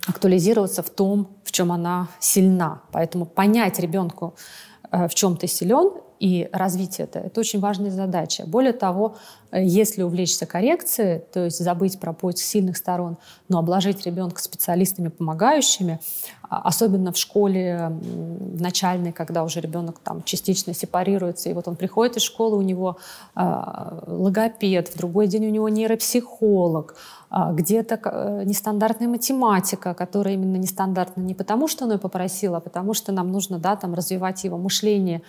актуализироваться в том, в чем она сильна. Поэтому понять ребенку, в чем ты силен, и развить это. Это очень важная задача. Более того, если увлечься коррекцией, то есть забыть про поиск сильных сторон, но обложить ребенка специалистами, помогающими, а, особенно в школе начальной, когда уже ребенок там частично сепарируется, и вот он приходит из школы, у него э, логопед, в другой день у него нейропсихолог, э, где-то э, нестандартная математика, которая именно нестандартна не потому, что он ее попросил, а потому что нам нужно да, там, развивать его мышление,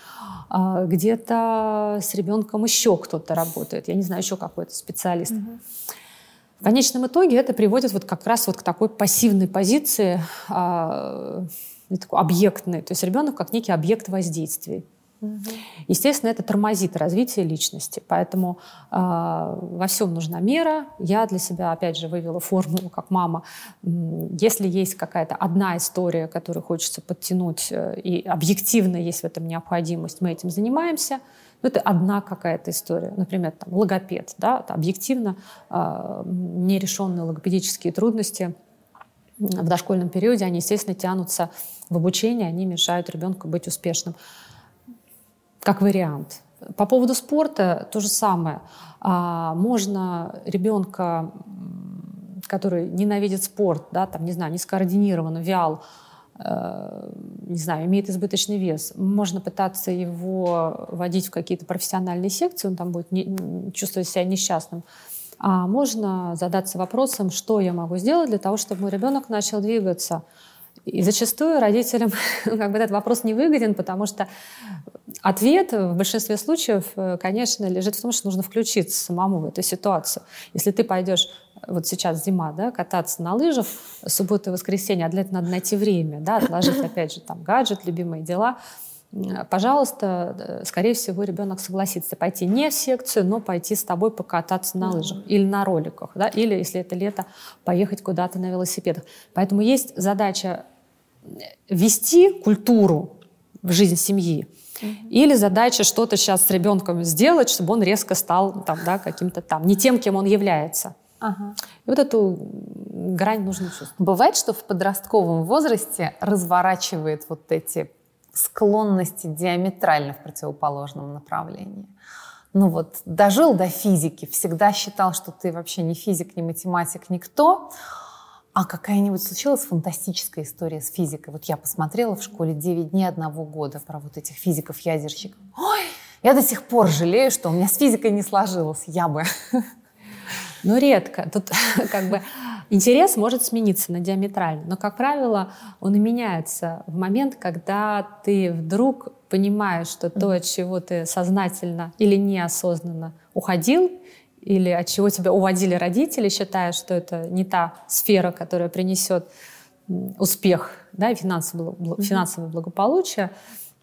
э, где-то с ребенком еще кто-то работает, я не знаю, еще какой-то специалист. Mm-hmm. В конечном итоге это приводит вот как раз вот к такой пассивной позиции, э, такой объектной. То есть ребенок как некий объект воздействия. Угу. Естественно, это тормозит развитие личности, поэтому э, во всем нужна мера. Я для себя, опять же, вывела формулу как мама. Если есть какая-то одна история, которую хочется подтянуть, э, и объективно есть в этом необходимость, мы этим занимаемся – ну, это одна какая-то история. Например, там, логопед. Да, это объективно э, нерешенные логопедические трудности в дошкольном периоде, они, естественно, тянутся в обучение, они мешают ребенку быть успешным. Как вариант. По поводу спорта то же самое. А, можно ребенка, который ненавидит спорт, да, там, не знаю, не скоординирован, вял, не знаю, имеет избыточный вес, можно пытаться его водить в какие-то профессиональные секции, он там будет не, чувствовать себя несчастным. А можно задаться вопросом, что я могу сделать для того, чтобы мой ребенок начал двигаться. И зачастую родителям как бы этот вопрос не выгоден, потому что ответ в большинстве случаев, э, конечно, лежит в том, что нужно включиться самому в эту ситуацию. Если ты пойдешь вот сейчас зима, да, кататься на лыжах, суббота и воскресенье, а для этого надо найти время, да, отложить, опять же, там, гаджет, любимые дела, пожалуйста, э, скорее всего, ребенок согласится пойти не в секцию, но пойти с тобой покататься на лыжах или на роликах, да, или, если это лето, поехать куда-то на велосипедах. Поэтому есть задача э, вести культуру в жизнь семьи, или задача что-то сейчас с ребенком сделать, чтобы он резко стал там, да, каким-то там, не тем, кем он является. Ага. И вот эту грань нужно чувствовать. Бывает, что в подростковом возрасте разворачивает вот эти склонности диаметрально в противоположном направлении. Ну вот, дожил до физики, всегда считал, что ты вообще не физик, не математик, никто, а какая-нибудь случилась фантастическая история с физикой. Вот я посмотрела в школе 9 дней одного года про вот этих физиков-ядерщиков. Ой, я до сих пор жалею, что у меня с физикой не сложилось. Я бы. Ну, редко. Тут как бы интерес может смениться на диаметрально. Но, как правило, он и меняется в момент, когда ты вдруг понимаешь, что то, от чего ты сознательно или неосознанно уходил, или от чего тебя уводили родители, считая, что это не та сфера, которая принесет успех да, и финансовое, финансовое благополучие,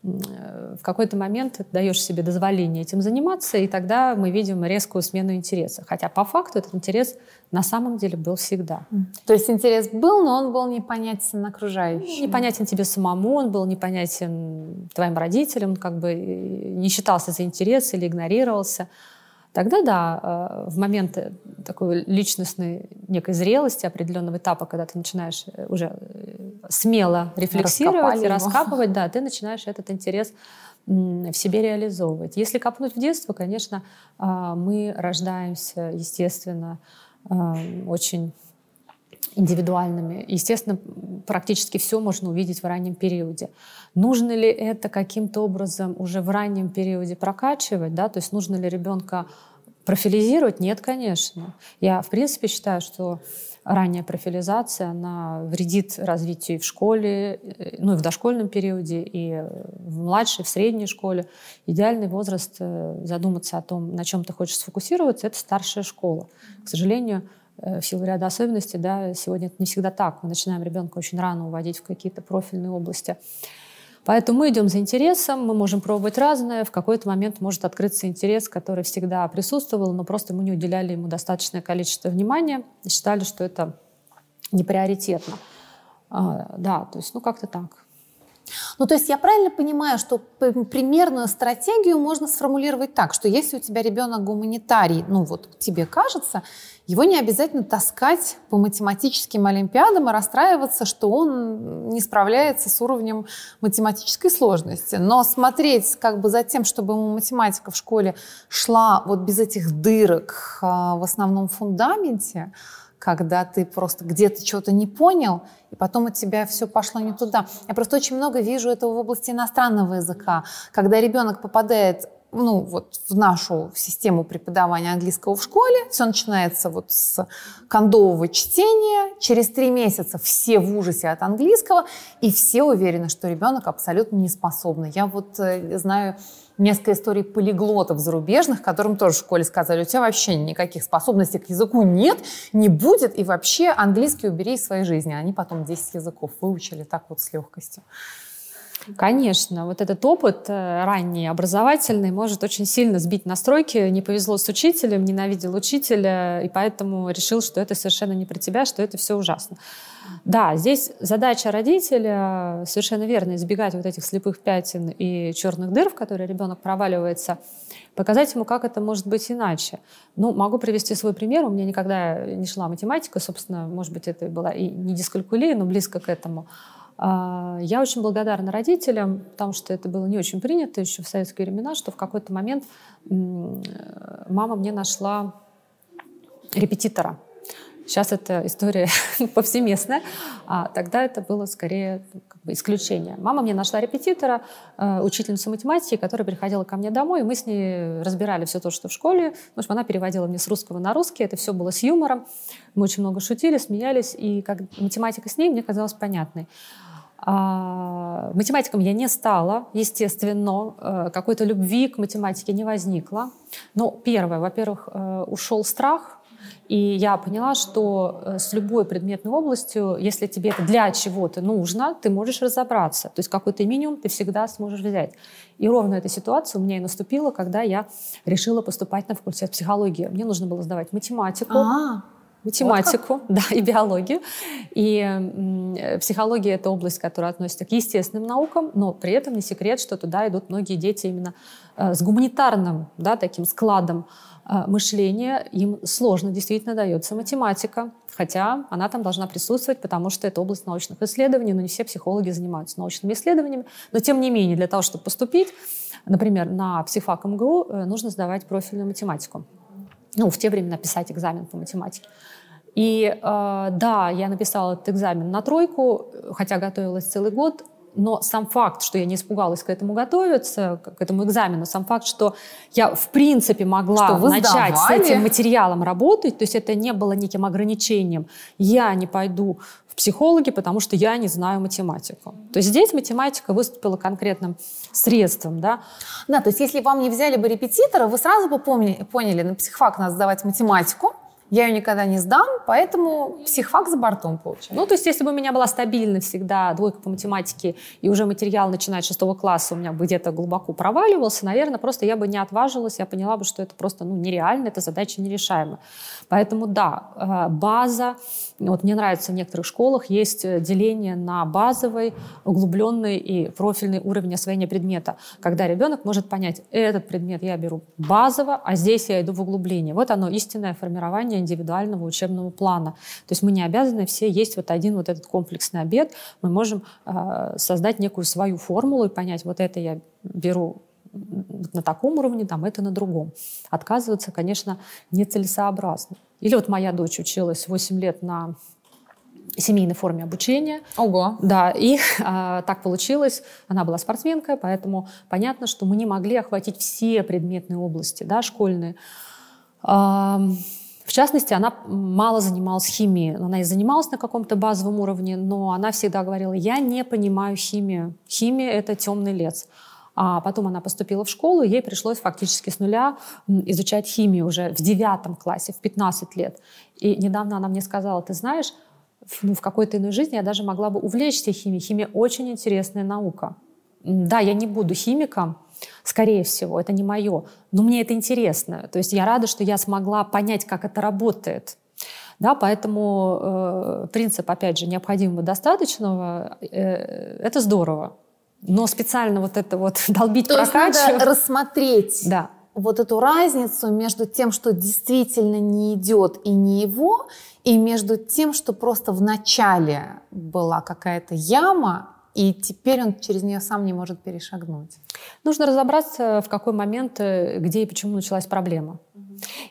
в какой-то момент даешь себе дозволение этим заниматься, и тогда мы видим резкую смену интереса. Хотя по факту этот интерес на самом деле был всегда. То есть интерес был, но он был непонятен окружающим. Непонятен тебе самому, он был непонятен твоим родителям, он как бы не считался за интерес или игнорировался. Тогда, да, э, в момент такой личностной некой зрелости, определенного этапа, когда ты начинаешь э, уже э, смело рефлексировать и раскапывать, да, ты начинаешь этот интерес в себе реализовывать. Если копнуть в детство, конечно, мы рождаемся, естественно, очень индивидуальными. Естественно, практически все можно увидеть в раннем периоде. Нужно ли это каким-то образом уже в раннем периоде прокачивать, да, то есть нужно ли ребенка Профилизировать? Нет, конечно. Я, в принципе, считаю, что ранняя профилизация, она вредит развитию и в школе, э, ну и в дошкольном периоде, и в младшей, в средней школе. Идеальный возраст э, задуматься о том, на чем ты хочешь сфокусироваться, это старшая школа. К сожалению, э, в силу ряда особенностей, да, сегодня это не всегда так. Мы начинаем ребенка очень рано уводить в какие-то профильные области. Поэтому мы идем за интересом, мы можем пробовать разное. В какой-то момент может открыться интерес, который всегда присутствовал, но просто мы не уделяли ему достаточное количество внимания и считали, что это не приоритетно. А, да, то есть, ну, как-то так. Ну, то есть я правильно понимаю, что примерную стратегию можно сформулировать так, что если у тебя ребенок гуманитарий, ну вот тебе кажется, его не обязательно таскать по математическим олимпиадам и расстраиваться, что он не справляется с уровнем математической сложности. Но смотреть как бы за тем, чтобы ему математика в школе шла вот без этих дырок а, в основном фундаменте, когда ты просто где-то что-то не понял, и потом у тебя все пошло не туда. Я просто очень много вижу этого в области иностранного языка, когда ребенок попадает ну, вот в нашу систему преподавания английского в школе. Все начинается вот с кондового чтения. Через три месяца все в ужасе от английского, и все уверены, что ребенок абсолютно не способный. Я вот э, знаю несколько историй полиглотов зарубежных, которым тоже в школе сказали, у тебя вообще никаких способностей к языку нет, не будет, и вообще английский убери из своей жизни. Они потом 10 языков выучили так вот с легкостью. Конечно, вот этот опыт э, ранний, образовательный, может очень сильно сбить настройки. Не повезло с учителем, ненавидел учителя, и поэтому решил, что это совершенно не про тебя, что это все ужасно. Да, здесь задача родителя совершенно верно избегать вот этих слепых пятен и черных дыр, в которые ребенок проваливается, показать ему, как это может быть иначе. Ну, могу привести свой пример. У меня никогда не шла математика, собственно, может быть, это была и не дискалькулия, но близко к этому. А, я очень благодарна родителям, потому что это было не очень принято еще в советские времена, что в какой-то момент мама мне нашла репетитора Сейчас эта история повсеместная, а тогда это было скорее ну, как бы исключение. Мама мне нашла репетитора, э, учительницу математики, которая приходила ко мне домой, и мы с ней разбирали все то, что в школе. В общем, она переводила мне с русского на русский, это все было с юмором. Мы очень много шутили, смеялись, и как математика с ней мне казалась понятной. А, математиком я не стала, естественно, э, какой-то любви к математике не возникло. Но первое, во-первых, э, ушел страх, и я поняла, что э, с любой предметной областью, если тебе это для чего-то нужно, ты можешь разобраться. То есть какой-то минимум ты всегда сможешь взять. И ровно эта ситуация у меня и наступила, когда я решила поступать на факультет психологии. Мне нужно было сдавать математику. А-а-а математику, вот да, и биологию. И м, психология — это область, которая относится к естественным наукам, но при этом не секрет, что туда идут многие дети именно э, с гуманитарным, да, таким складом мышления, им сложно действительно дается математика, хотя она там должна присутствовать, потому что это область научных исследований, но не все психологи занимаются научными исследованиями. Но тем не менее, для того, чтобы поступить, например, на психфак МГУ, э, нужно сдавать профильную математику. Ну, в те времена писать экзамен по математике. И э, да, я написала этот экзамен на тройку, хотя готовилась целый год но сам факт, что я не испугалась к этому готовиться, к этому экзамену, сам факт, что я в принципе могла начать сдавали? с этим материалом работать, то есть это не было неким ограничением. Я не пойду в психологи, потому что я не знаю математику. То есть здесь математика выступила конкретным средством, да? Да, то есть если вам не взяли бы репетитора, вы сразу бы поняли, поняли на психфак надо сдавать математику, я ее никогда не сдам, поэтому психфак за бортом получается. Ну, то есть, если бы у меня была стабильно всегда двойка по математике, и уже материал, начиная с шестого класса, у меня бы где-то глубоко проваливался, наверное, просто я бы не отважилась, я поняла бы, что это просто ну, нереально, эта задача нерешаема. Поэтому, да, э, база, вот мне нравится в некоторых школах есть э, деление на базовый, углубленный и профильный уровень освоения предмета, когда ребенок может понять, этот предмет я беру базово, а здесь я иду в углубление. Вот оно, истинное формирование индивидуального учебного плана. То есть мы не обязаны все есть вот один вот этот комплексный обед. Мы можем э, создать некую свою формулу и понять, вот это я беру на таком уровне, там это на другом. Отказываться, конечно, нецелесообразно. Или вот моя дочь училась 8 лет на семейной форме обучения. Ого. Да, и а, так получилось. Она была спортсменкой, поэтому понятно, что мы не могли охватить все предметные области, да, школьные. В частности, она мало занималась химией. Она и занималась на каком-то базовом уровне, но она всегда говорила, я не понимаю химию. Химия — это темный лес. А потом она поступила в школу, и ей пришлось фактически с нуля изучать химию уже в девятом классе, в 15 лет. И недавно она мне сказала, ты знаешь, ну, в какой-то иной жизни я даже могла бы увлечься химией. Химия очень интересная наука. Да, я не буду химиком, скорее всего, это не мое, но мне это интересно. То есть я рада, что я смогла понять, как это работает. Да, поэтому э, принцип, опять же, необходимого достаточного э, это здорово. Но специально вот это вот долбить, То прокачивать... есть надо рассмотреть да. вот эту разницу между тем, что действительно не идет и не его, и между тем, что просто в начале была какая-то яма, и теперь он через нее сам не может перешагнуть. Нужно разобраться, в какой момент, э, где и почему началась проблема.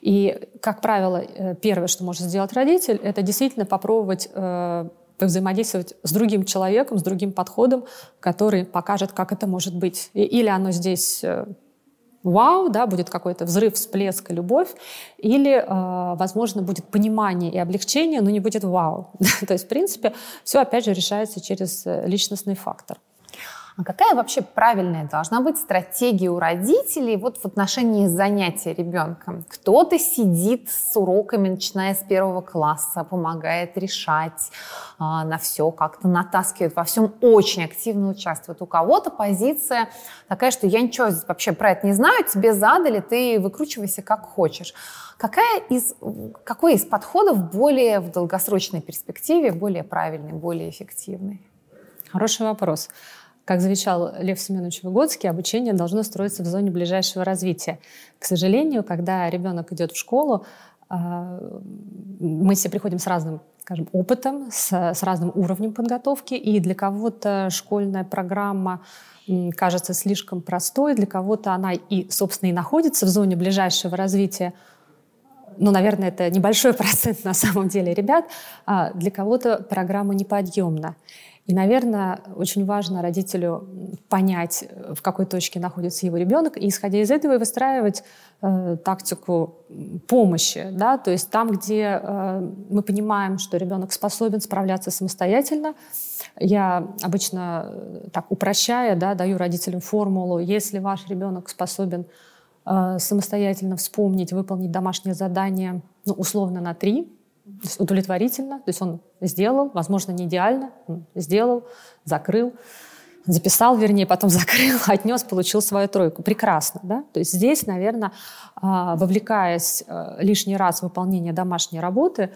И, как правило, э, первое, что может сделать родитель, это действительно попробовать э, взаимодействовать с другим человеком, с другим подходом, который покажет, как это может быть. Или оно здесь вау, да, будет какой-то взрыв, всплеск и любовь, или, э, возможно, будет понимание и облегчение, но не будет вау. То есть, в принципе, все, опять же, решается через э, личностный фактор. А какая вообще правильная должна быть стратегия у родителей вот в отношении занятия ребенком? Кто-то сидит с уроками, начиная с первого класса, помогает решать а, на все, как-то натаскивает, во всем очень активно участвует. У кого-то позиция такая, что я ничего вообще про это не знаю, тебе задали, ты выкручивайся как хочешь. Какая из, какой из подходов более в долгосрочной перспективе, более правильный, более эффективный? Хороший вопрос. Как завещал Лев Семенович Выгодский, обучение должно строиться в зоне ближайшего развития. К сожалению, когда ребенок идет в школу, а, мы все приходим с разным скажем, опытом, с, с разным уровнем подготовки, и для кого-то школьная программа кажется слишком простой, для кого-то она и, собственно, и находится в зоне ближайшего развития, ну, наверное, это небольшой процент на самом деле ребят, а для кого-то программа неподъемна. И, наверное, очень важно родителю понять, в какой точке находится его ребенок, и, исходя из этого, и выстраивать э, тактику помощи. Да? То есть там, где э, мы понимаем, что ребенок способен справляться самостоятельно, я обычно, э, так упрощая, да, даю родителям формулу, если ваш ребенок способен э, самостоятельно вспомнить, выполнить домашнее задание, ну, условно, на три, удовлетворительно, то есть он сделал, возможно, не идеально, сделал, закрыл, записал, вернее, потом закрыл, отнес, получил свою тройку. Прекрасно, да? То есть здесь, наверное, а, вовлекаясь э, лишний раз в выполнение домашней работы,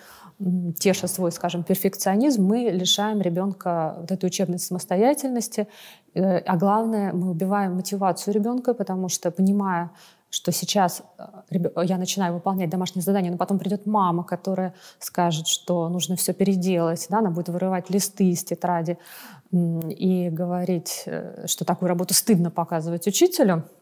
теша свой, скажем, перфекционизм, мы лишаем ребенка вот этой учебной самостоятельности, э, а главное, мы убиваем мотивацию ребенка, потому что, понимая, что сейчас э, я начинаю выполнять домашнее задание, но потом придет мама, которая скажет, что нужно все переделать, да, она будет вырывать листы из тетради и говорить, э, что такую работу стыдно показывать учителю –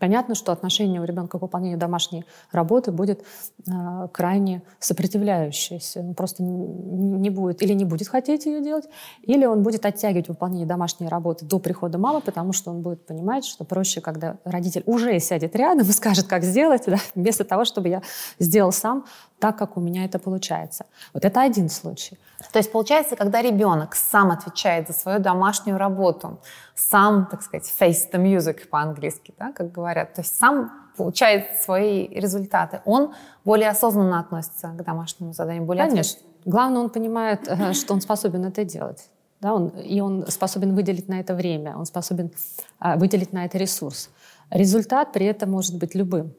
Понятно, что отношение у ребенка к выполнению домашней работы будет э, крайне сопротивляющееся. Он просто не будет или не будет хотеть ее делать, или он будет оттягивать выполнение домашней работы до прихода мамы, потому что он будет понимать, что проще, когда родитель уже сядет рядом и скажет, как сделать, да, вместо того, чтобы я сделал сам так, как у меня это получается. Вот это один случай. То есть получается, когда ребенок сам отвечает за свою домашнюю работу, сам, так сказать, face the music по-английски, да, как говорят, то есть сам получает свои результаты, он более осознанно относится к домашнему заданию, более Конечно. Главное, он понимает, э, что он способен это делать. Да, он, и он способен выделить на это время, он способен а, выделить на это ресурс. Результат при этом может быть любым.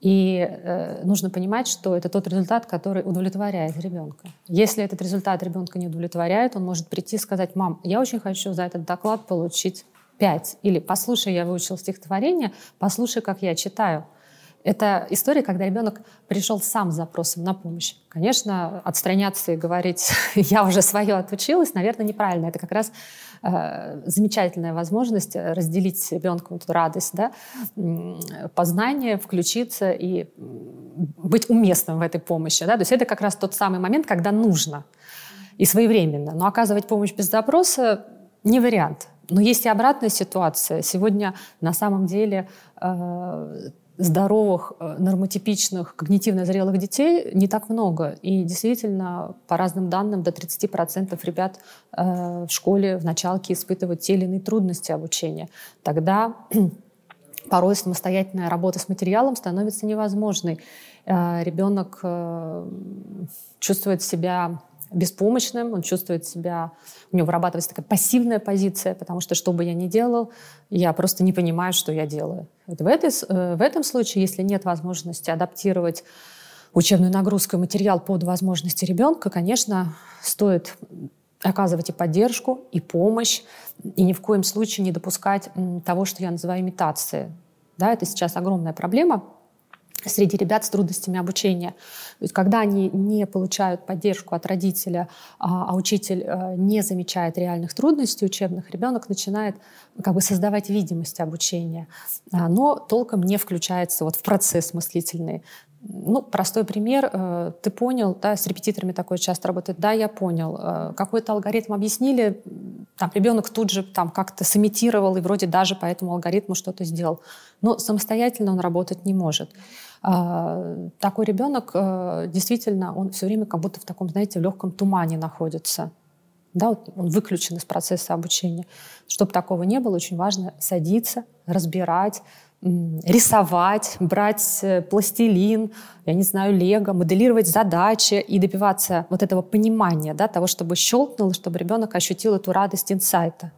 И э, нужно понимать, что это тот результат, который удовлетворяет ребенка. Если этот результат ребенка не удовлетворяет, он может прийти и сказать, мам, я очень хочу за этот доклад получить 5. Или послушай, я выучил стихотворение, послушай, как я читаю. Это история, когда ребенок пришел сам с запросом на помощь. Конечно, отстраняться и говорить «я уже свое отучилась», наверное, неправильно. Это как раз э, замечательная возможность разделить с ребенком эту радость, да? познание, включиться и быть уместным в этой помощи. Да? То есть это как раз тот самый момент, когда нужно и своевременно. Но оказывать помощь без запроса не вариант. Но есть и обратная ситуация. Сегодня на самом деле э, здоровых, э, нормотипичных, когнитивно зрелых детей не так много. И действительно, по разным данным, до 30% ребят э, в школе, в началке испытывают те или иные трудности обучения. Тогда порой самостоятельная работа с материалом становится невозможной. Э, ребенок чувствует себя беспомощным, он чувствует себя, у него вырабатывается такая пассивная позиция, потому что что бы я ни делал, я просто не понимаю, что я делаю. Вот в, этой, э, в этом случае, если нет возможности адаптировать учебную нагрузку и материал под возможности ребенка, конечно, стоит оказывать и поддержку, и помощь, и ни в коем случае не допускать того, что я называю имитацией. Да, это сейчас огромная проблема – среди ребят с трудностями обучения. То есть, когда они не получают поддержку от родителя, а, а учитель а, не замечает реальных трудностей учебных, ребенок начинает как бы создавать видимость обучения, а, но толком не включается вот в процесс мыслительный. Ну, простой пример. Э, ты понял, да, с репетиторами такое часто работает. Да, я понял. Э, какой-то алгоритм объяснили, там ребенок тут же там как-то сымитировал и вроде даже по этому алгоритму что-то сделал. Но самостоятельно он работать не может. А, такой ребенок э, действительно, он все время как будто в таком, знаете, легком тумане находится. Да, он выключен из процесса обучения. Чтобы такого не было, очень важно садиться, разбирать, рисовать, брать э, пластилин, я не знаю, лего, моделировать задачи и добиваться вот этого понимания, да, того, чтобы щелкнуло, чтобы ребенок ощутил эту радость инсайта.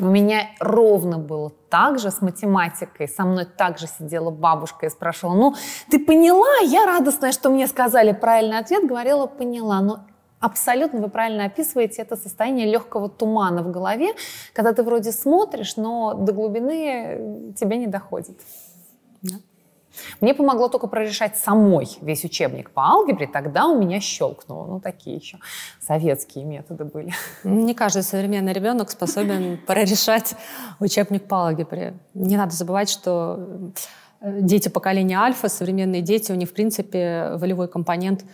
У меня ровно было так же с математикой. Со мной также сидела бабушка и спрашивала, ну, ты поняла? Я радостная, что мне сказали правильный ответ. Говорила, поняла. Но абсолютно вы правильно описываете это состояние легкого тумана в голове, когда ты вроде смотришь, но до глубины тебе не доходит. Да. Мне помогло только прорешать самой весь учебник по алгебре, тогда у меня щелкнуло. Ну, такие еще советские методы были. Не каждый современный ребенок способен прорешать учебник по алгебре. Не надо забывать, что э, дети поколения альфа, современные дети, у них, в принципе, волевой компонент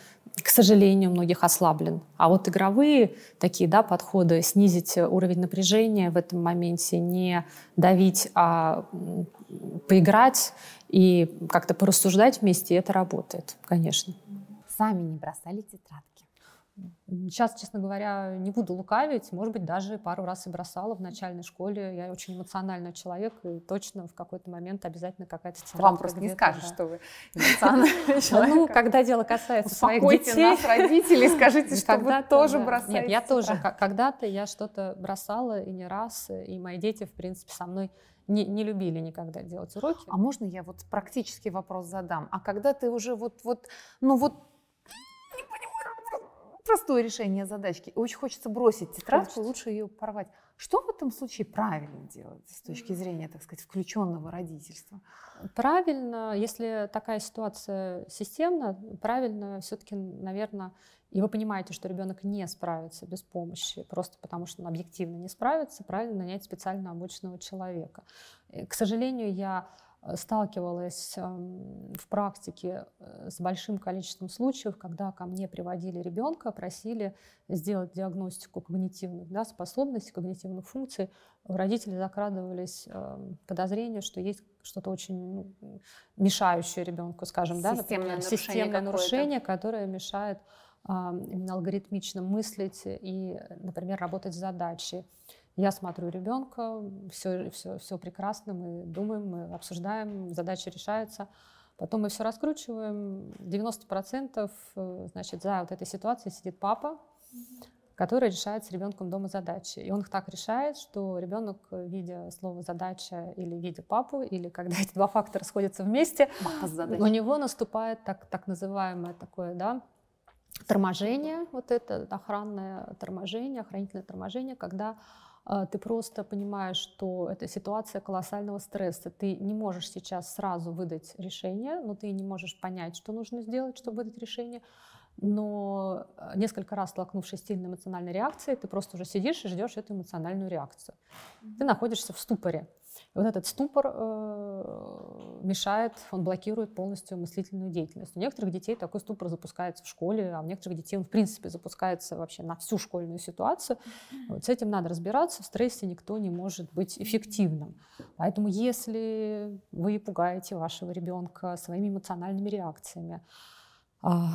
к сожалению, многих ослаблен. А вот игровые такие да, подходы, снизить уровень напряжения в этом моменте, не давить, а поиграть и как-то порассуждать вместе, это работает, конечно. Сами не бросали тетрадки? Сейчас, честно говоря, не буду лукавить. Может быть, даже пару раз и бросала в начальной школе. Я очень эмоциональный человек, и точно в какой-то момент обязательно какая-то тетрадка. Вам просто не скажешь, что вы эмоциональный человек. Ну, когда дело касается своих детей. нас, родителей, скажите, что вы тоже бросаете. Нет, я тоже. Когда-то я что-то бросала, и не раз. И мои дети, в принципе, со мной не, не любили никогда делать уроки. А можно я вот практический вопрос задам? А когда ты уже вот, вот, ну вот простое решение задачки. Очень хочется бросить тетрадку, лучше ее порвать. Что в этом случае правильно делать с точки зрения, так сказать, включенного родительства? Правильно, если такая ситуация системна, правильно все-таки, наверное, и вы понимаете, что ребенок не справится без помощи, просто потому что он объективно не справится, правильно нанять специально обученного человека. К сожалению, я Э, сталкивалась эм, в практике э, с большим количеством случаев, когда ко мне приводили ребенка, просили сделать диагностику когнитивных да, способностей, когнитивных функций. У родителей закрадывались эм, подозрения, что есть что-то очень ну, мешающее ребенку, скажем, системное да, например, нарушение системное нарушение, которое мешает именно алгоритмично мыслить и, например, работать с задачей. Я смотрю ребенка, все, все, все прекрасно, мы думаем, мы обсуждаем, задача решается. Потом мы все раскручиваем. 90% э, значит, за вот этой ситуацией сидит папа, который решает с ребенком дома задачи. И он их так решает, что ребенок, видя слово задача или видя папу, или когда эти два фактора сходятся вместе, у него наступает так, так называемое такое, да, торможение, вот это охранное торможение, охранительное торможение, когда ты просто понимаешь, что это ситуация колоссального стресса. Ты не можешь сейчас сразу выдать решение, но ты не можешь понять, что нужно сделать, чтобы выдать решение. Но а, несколько раз столкнувшись с сильной эмоциональной реакцией, ты просто уже сидишь и ждешь эту эмоциональную реакцию. Ты находишься в ступоре. Вот этот ступор э, мешает, он блокирует полностью мыслительную деятельность. У некоторых детей такой ступор запускается в школе, а у некоторых детей он в принципе запускается вообще на всю школьную ситуацию. Вот с этим надо разбираться. В стрессе никто не может быть эффективным. Поэтому если вы пугаете вашего ребенка своими эмоциональными реакциями, а,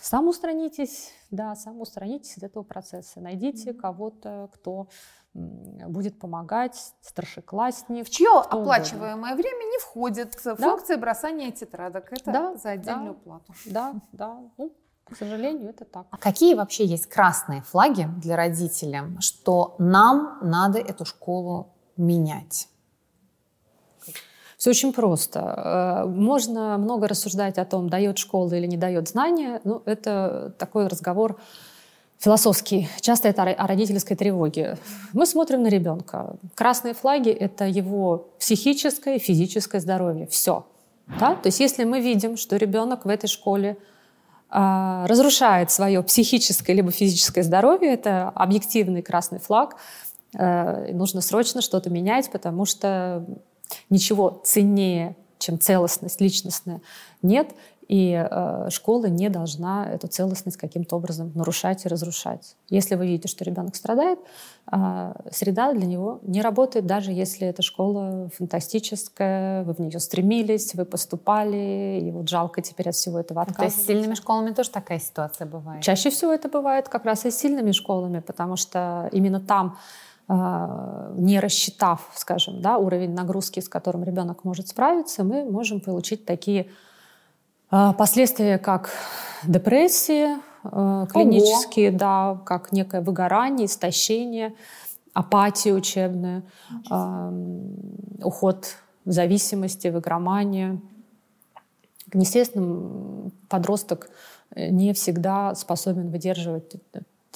сам устранитесь, да, сам устранитесь из этого процесса. Найдите кого-то, кто будет помогать, старшеклассник. В чье оплачиваемое угодно. время не входит да. функция бросания тетрадок. Это да, за отдельную да, плату. Да, да. Ну, к сожалению, это так. А какие вообще есть красные флаги для родителей, что нам надо эту школу менять? Все очень просто. Э, можно много рассуждать о том, дает школа или не дает знания. Ну, это такой разговор философский. Часто это о родительской тревоге. Мы смотрим на ребенка. Красные флаги — это его психическое и физическое здоровье. Все. Да? То есть если мы видим, что ребенок в этой школе а, разрушает свое психическое либо физическое здоровье, это объективный красный флаг, а, нужно срочно что-то менять, потому что ничего ценнее, чем целостность личностная, нет. И э, школа не должна эту целостность каким-то образом нарушать и разрушать. Если вы видите, что ребенок страдает, э, среда для него не работает, даже если эта школа фантастическая, вы в нее стремились, вы поступали, и вот жалко теперь от всего этого отказываться. То есть с сильными школами тоже такая ситуация бывает? Чаще всего это бывает как раз и с сильными школами, потому что именно там э, не рассчитав, скажем, да, уровень нагрузки, с которым ребенок может справиться, мы можем получить такие а, последствия как депрессии э, клинические, Ого. да, как некое выгорание, истощение, апатия учебная, уход в зависимости, в игромании. Естественно, подросток не всегда способен выдерживать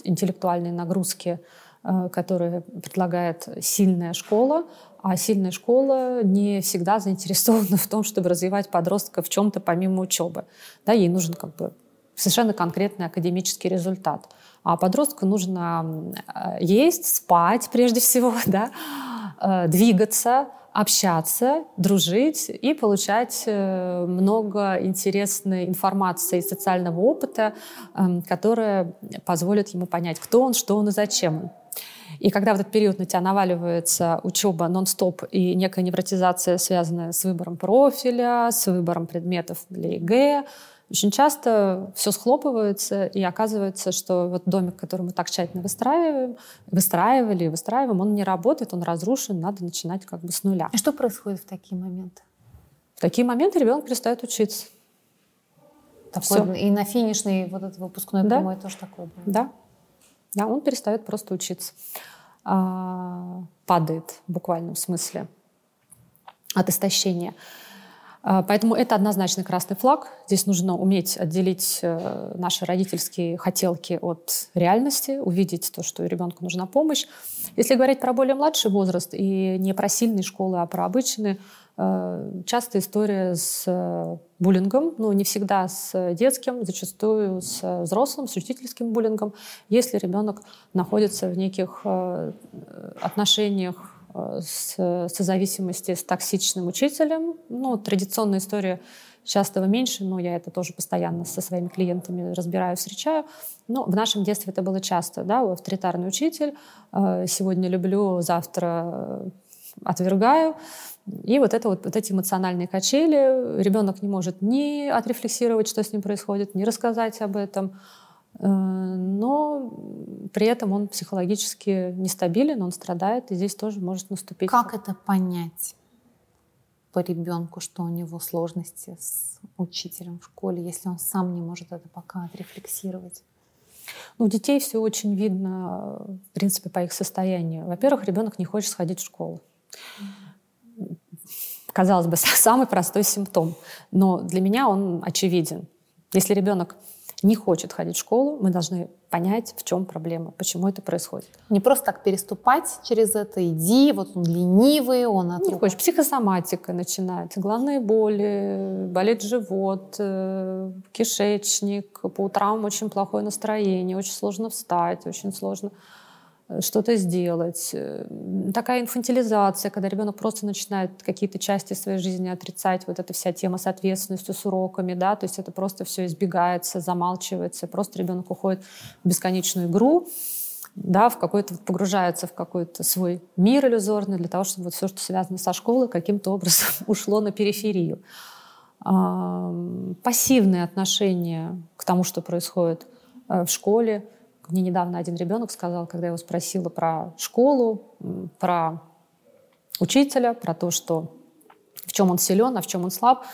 интеллектуальные нагрузки, э, которые предлагает сильная школа, а сильная школа не всегда заинтересована в том, чтобы развивать подростка в чем-то помимо учебы. Да, ей нужен как бы совершенно конкретный академический результат. А подростку нужно э, есть, спать прежде всего, да, э, двигаться, общаться, дружить и получать э, много интересной информации и социального опыта, эм, которая позволит ему понять, кто он, что он и зачем он. И когда в этот период на тебя наваливается учеба нон-стоп и некая невротизация, связанная с выбором профиля, с выбором предметов для ЕГЭ, очень часто все схлопывается, и оказывается, что вот домик, который мы так тщательно выстраиваем, выстраивали и выстраиваем, он не работает, он разрушен, надо начинать как бы с нуля. И что происходит в такие моменты? В такие моменты ребенок перестает учиться. Такой, и на финишной вот этот выпускной да? прямой тоже такое было? Да. Да, он перестает просто учиться. А, падает в буквальном смысле от истощения. А, поэтому это однозначно красный флаг. Здесь нужно уметь отделить э, наши родительские хотелки от реальности, увидеть то, что ребенку нужна помощь. Если говорить про более младший возраст и не про сильные школы, а про обычные, часто история с э, буллингом, но не всегда с детским, зачастую с взрослым, с учительским буллингом, если ребенок находится в неких э, отношениях с созависимости с токсичным учителем. Ну, традиционная история часто меньше, но я это тоже постоянно со своими клиентами разбираю, встречаю. Но в нашем детстве это было часто, да, авторитарный учитель, сегодня люблю, завтра отвергаю. И вот, это вот, вот эти эмоциональные качели, ребенок не может ни отрефлексировать, что с ним происходит, ни рассказать об этом, э, но при этом он психологически нестабилен, он страдает, и здесь тоже может наступить. Как это понять по ребенку, что у него сложности с учителем в школе, если он сам не может это пока отрефлексировать? Ну, у детей все очень видно, в принципе, по их состоянию. Во-первых, ребенок не хочет сходить в школу казалось бы, самый простой симптом. Но для меня он очевиден. Если ребенок не хочет ходить в школу, мы должны понять, в чем проблема, почему это происходит. Не просто так переступать через это, иди, вот он ленивый, он от Не хочешь, психосоматика начинается, головные боли, болит живот, э, кишечник, по утрам очень плохое настроение, очень сложно встать, очень сложно что-то сделать. Такая инфантилизация, когда ребенок просто начинает какие-то части своей жизни отрицать, вот эта вся тема с ответственностью, с уроками, да, то есть это просто все избегается, замалчивается, просто ребенок уходит в бесконечную игру, да, в какой-то погружается в какой-то свой мир иллюзорный для того, чтобы вот все, что связано со школой, каким-то образом ушло на периферию. Пассивное отношение к тому, что происходит э, в школе. Мне недавно один ребенок сказал, когда я его спросила про школу, про учителя, про то, что в чем он силен, а в чем он слаб,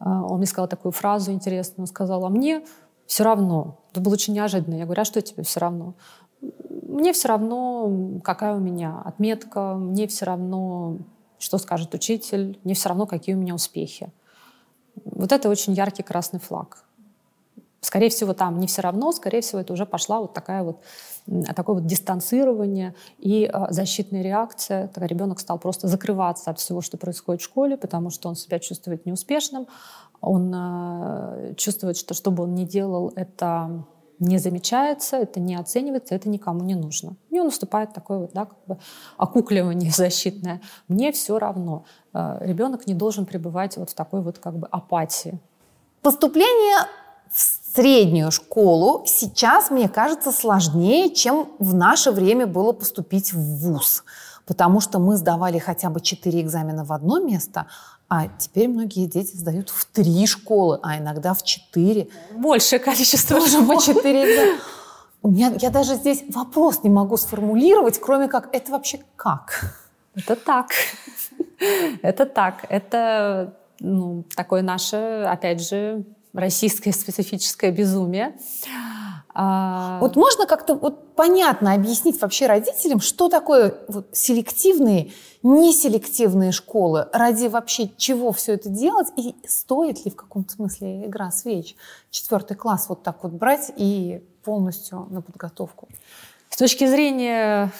э, он мне сказал такую фразу интересную. Он сказал, а мне все равно. Это было очень неожиданно. Я говорю, а что тебе все равно? Мне все равно, какая у меня отметка, мне все равно, что скажет учитель, мне все равно, какие у меня успехи. Вот это очень яркий красный флаг. Скорее всего, там не все равно, скорее всего, это уже пошла вот такая вот такое вот дистанцирование и э, защитная реакция. Тогда ребенок стал просто закрываться от всего, что происходит в школе, потому что он себя чувствует неуспешным, он э, чувствует, что что бы он ни делал, это не замечается, это не оценивается, это никому не нужно. У него наступает такое вот, да, как бы окукливание защитное. Мне все равно. Э, Ребенок не должен пребывать вот в такой вот как бы апатии. Поступление в среднюю школу сейчас, мне кажется, сложнее, чем в наше время было поступить в ВУЗ. Потому что мы сдавали хотя бы четыре экзамена в одно место, а теперь многие дети сдают в три школы, а иногда в четыре. Большее количество Тоже по четыре У меня, я даже здесь вопрос не могу сформулировать, кроме как это вообще как? Это так. Это так. Это ну, такое наше, опять же, российское специфическое безумие. А... Вот можно как-то вот понятно объяснить вообще родителям, что такое вот селективные, неселективные школы, ради вообще чего все это делать, и стоит ли в каком-то смысле игра свеч четвертый класс вот так вот брать и полностью на подготовку? С точки зрения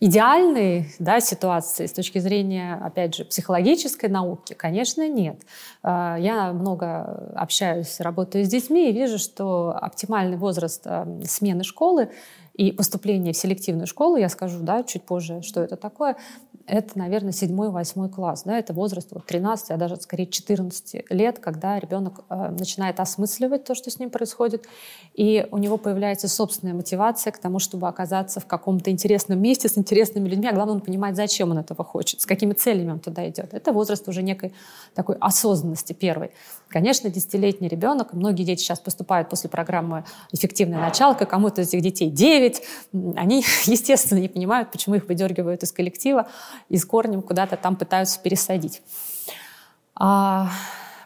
идеальной да, ситуации с точки зрения, опять же, психологической науки, конечно, нет. А, я много общаюсь, работаю с детьми и вижу, что оптимальный возраст а, смены школы и поступления в селективную школу, я скажу да, чуть позже, что это такое, это, наверное, седьмой-восьмой класс. Да, это возраст вот, 13, а даже скорее 14 лет, когда ребенок э, начинает осмысливать то, что с ним происходит, и у него появляется собственная мотивация к тому, чтобы оказаться в каком-то интересном месте с интересными людьми, а главное, он понимает, зачем он этого хочет, с какими целями он туда идет. Это возраст уже некой такой осознанности первой. Конечно, десятилетний ребенок, многие дети сейчас поступают после программы «Эффективная началка», кому-то из этих детей 9, они, естественно, не понимают, почему их выдергивают из коллектива, и с корнем куда-то там пытаются пересадить. А,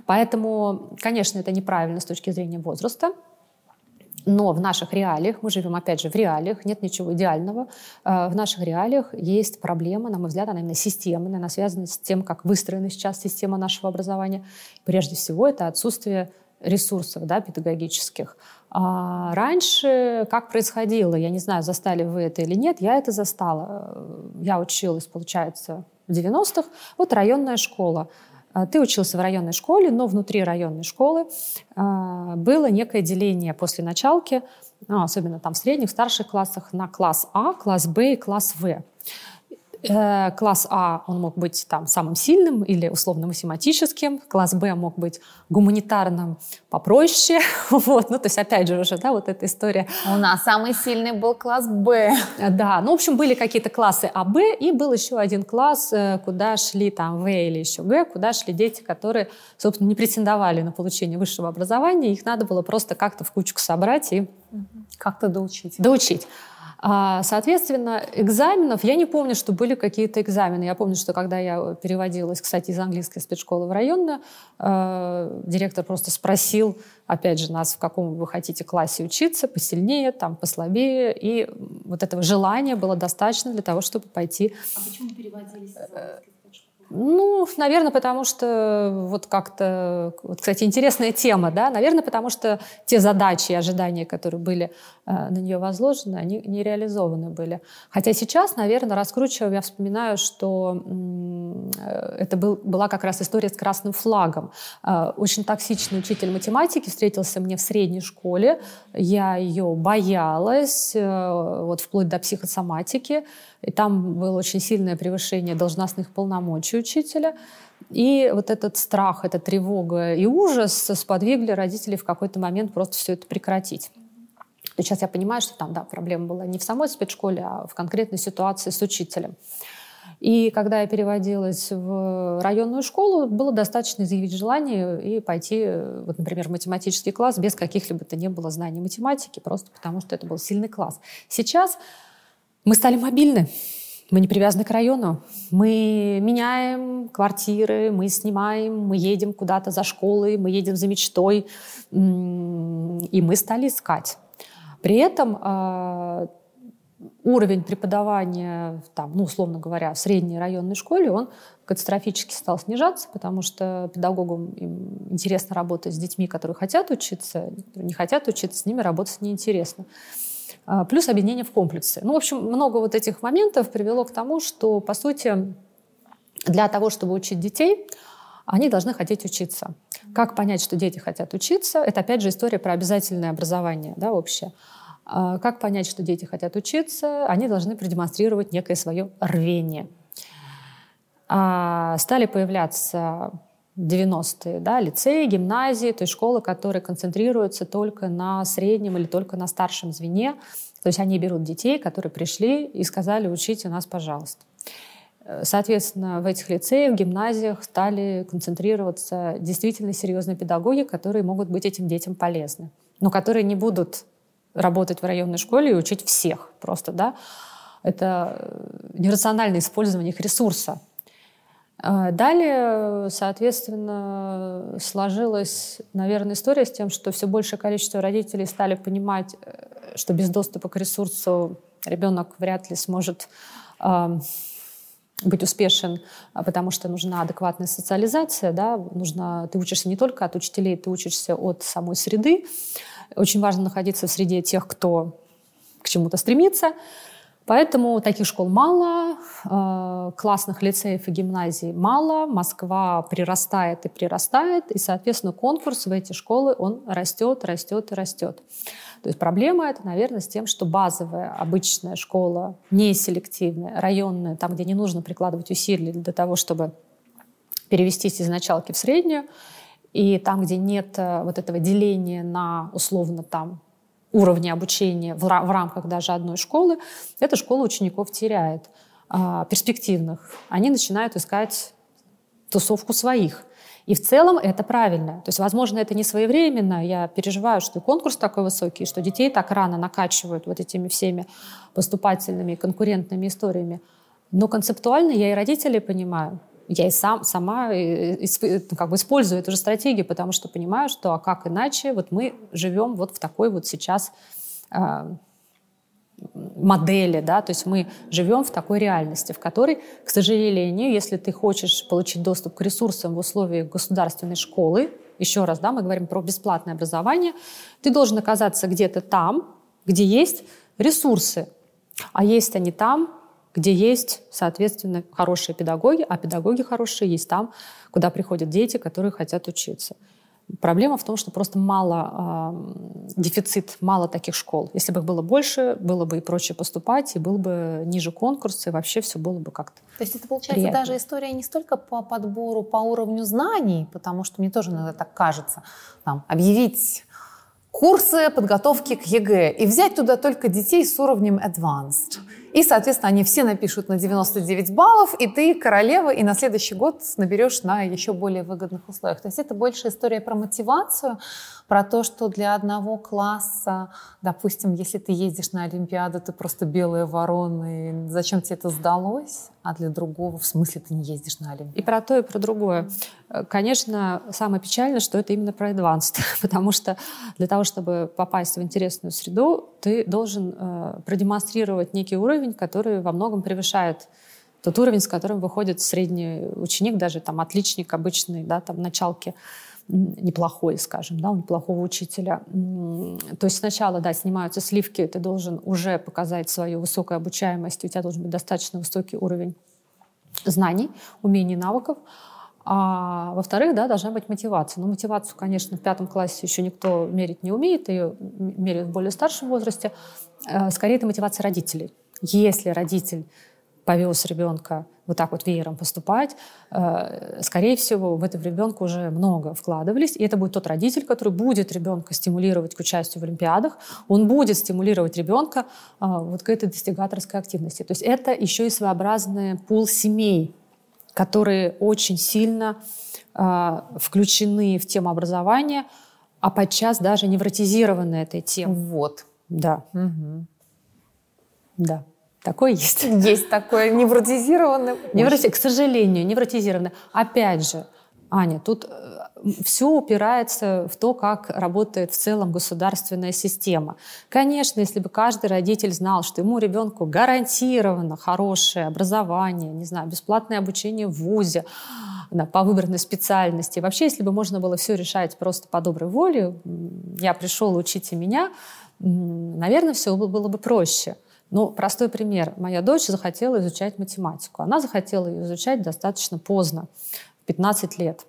поэтому, конечно, это неправильно с точки зрения возраста. Но в наших реалиях, мы живем опять же в реалиях, нет ничего идеального. А, в наших реалиях есть проблема, на мой взгляд, она именно системная, она связана с тем, как выстроена сейчас система нашего образования. Прежде всего, это отсутствие ресурсов да, педагогических. А раньше как происходило, я не знаю, застали вы это или нет, я это застала. Я училась, получается, в 90-х. Вот районная школа. А ты учился в районной школе, но внутри районной школы а, было некое деление после началки, ну, особенно там в средних, старших классах, на класс А, класс Б и класс В. Э, класс А, он мог быть там самым сильным или условно-математическим, класс Б мог быть гуманитарным попроще, вот, ну, то есть, опять же, уже, да, вот эта история. У нас самый сильный был класс Б. Э, да, ну, в общем, были какие-то классы А, Б, и был еще один класс, э, куда шли там В или еще Г, куда шли дети, которые, собственно, не претендовали на получение высшего образования, их надо было просто как-то в кучку собрать и... Как-то доучить. Доучить. А, соответственно, экзаменов, я не помню, что были какие-то экзамены. Я помню, что когда я переводилась, кстати, из английской спецшколы в районную, э, директор просто спросил, опять же, нас, в каком вы хотите классе учиться, посильнее, там, послабее. И вот этого желания было достаточно для того, чтобы пойти... А почему переводились из английской Ну, наверное, потому что вот как-то, вот, кстати, интересная тема, да, наверное, потому что те задачи и ожидания, которые были э, на нее возложены, они не реализованы были. Хотя сейчас, наверное, раскручивая, я вспоминаю, что э, это был, была как раз история с красным флагом. Э, очень токсичный учитель математики встретился мне в средней школе, я ее боялась, э, вот вплоть до психосоматики, и там было очень сильное превышение должностных полномочий учителя. И вот этот страх, эта тревога и ужас сподвигли родителей в какой-то момент просто все это прекратить. То сейчас я понимаю, что там, да, проблема была не в самой спецшколе, а в конкретной ситуации с учителем. И когда я переводилась в районную школу, было достаточно изъявить желание и пойти, вот, например, в математический класс без каких-либо то не было знаний математики, просто потому что это был сильный класс. Сейчас мы стали мобильны. Мы не привязаны к району. Мы меняем квартиры, мы снимаем, мы едем куда-то за школой, мы едем за мечтой. И мы стали искать. При этом э, уровень преподавания, там, ну, условно говоря, в средней районной школе, он катастрофически стал снижаться, потому что педагогам интересно работать с детьми, которые хотят учиться, не хотят учиться, с ними работать неинтересно. А, плюс объединение в комплексы. Ну, в общем, много вот этих моментов привело к тому, что, по сути, для того, чтобы учить детей, они должны хотеть учиться. Как понять, что дети хотят учиться? Это, опять же, история про обязательное образование да, общее. А, как понять, что дети хотят учиться? Они должны продемонстрировать некое свое рвение. А, стали появляться 90-е, да, лицеи, гимназии, то есть школы, которые концентрируются только на среднем или только на старшем звене. То есть они берут детей, которые пришли и сказали, учите нас, пожалуйста. Соответственно, в этих лицеях, гимназиях стали концентрироваться действительно серьезные педагоги, которые могут быть этим детям полезны, но которые не будут работать в районной школе и учить всех просто, да. Это нерациональное использование их ресурса. А далее, соответственно, сложилась, наверное, история с тем, что все большее количество родителей стали понимать, э, что без доступа к ресурсу ребенок вряд ли сможет быть успешен, а потому что нужна адекватная социализация, да, нужно, ты учишься не только от учителей, ты учишься от самой среды. Очень важно находиться в среде тех, кто к чему-то стремится. Поэтому таких школ мало, э, классных лицеев и гимназий мало, Москва прирастает и прирастает, и, соответственно, конкурс в эти школы, он растет, растет и растет. То есть проблема это, наверное, с тем, что базовая обычная школа, не селективная, районная, там, где не нужно прикладывать усилия для того, чтобы перевестись из началки в среднюю, и там, где нет э, вот этого деления на условно там уровни обучения в, рамках даже одной школы, эта школа учеников теряет а, перспективных. Они начинают искать тусовку своих. И в целом это правильно. То есть, возможно, это не своевременно. Я переживаю, что конкурс такой высокий, что детей так рано накачивают вот этими всеми поступательными конкурентными историями. Но концептуально я и родителей понимаю я и сам, сама ну, как бы использую эту же стратегию, потому что понимаю, что а как иначе, вот мы живем вот в такой вот сейчас э, модели, да, то есть мы живем в такой реальности, в которой, к сожалению, если ты хочешь получить доступ к ресурсам в условиях государственной школы, еще раз, да, мы говорим про бесплатное образование, ты должен оказаться где-то там, где есть ресурсы, а есть они там, где есть, соответственно, хорошие педагоги, а педагоги хорошие есть там, куда приходят дети, которые хотят учиться. Проблема в том, что просто мало, э, дефицит, мало таких школ. Если бы их было больше, было бы и проще поступать, и был бы ниже конкурс, и вообще все было бы как-то То есть это получается приятно. даже история не столько по подбору, по уровню знаний, потому что мне тоже иногда так кажется, там, объявить курсы подготовки к ЕГЭ и взять туда только детей с уровнем advanced. И, соответственно, они все напишут на 99 баллов, и ты королева, и на следующий год наберешь на еще более выгодных условиях. То есть это больше история про мотивацию, про то, что для одного класса, допустим, если ты ездишь на Олимпиаду, ты просто белая ворона, и зачем тебе это сдалось, а для другого, в смысле, ты не ездишь на Олимпиаду. И про то, и про другое. Конечно, самое печальное, что это именно про advanced, потому что для того, чтобы попасть в интересную среду, ты должен э, продемонстрировать некий уровень, который во многом превышает тот уровень, с которым выходит средний ученик, даже там отличник обычный, да, там началки неплохой, скажем, да, у неплохого учителя. То есть сначала, да, снимаются сливки, ты должен уже показать свою высокую обучаемость, у тебя должен быть достаточно высокий уровень знаний, умений, навыков. А во-вторых, да, должна быть мотивация. Но мотивацию, конечно, в пятом классе еще никто мерить не умеет, ее меряют в более старшем возрасте. Э, скорее, это мотивация родителей. Если родитель повез ребенка вот так вот веером поступать, э, скорее всего, в этого ребенка уже много вкладывались, и это будет тот родитель, который будет ребенка стимулировать к участию в Олимпиадах, он будет стимулировать ребенка э, вот к этой достигаторской активности. То есть это еще и своеобразный пул семей, которые очень сильно э, включены в тему образования, а подчас даже невротизированы этой темой. Вот. Да. Угу. Да. Такое есть. Есть такое невротизированное. Невроти... К сожалению, невротизированное. Опять же, Аня, тут э, все упирается в то, как работает в целом государственная система. Конечно, если бы каждый родитель знал, что ему ребенку гарантировано хорошее образование, не знаю, бесплатное обучение в ВУЗе, по выбранной специальности. Вообще, если бы можно было все решать просто по доброй воле, я пришел, учите меня, наверное, все было бы проще. Ну, простой пример. Моя дочь захотела изучать математику. Она захотела ее изучать достаточно поздно, в 15 лет.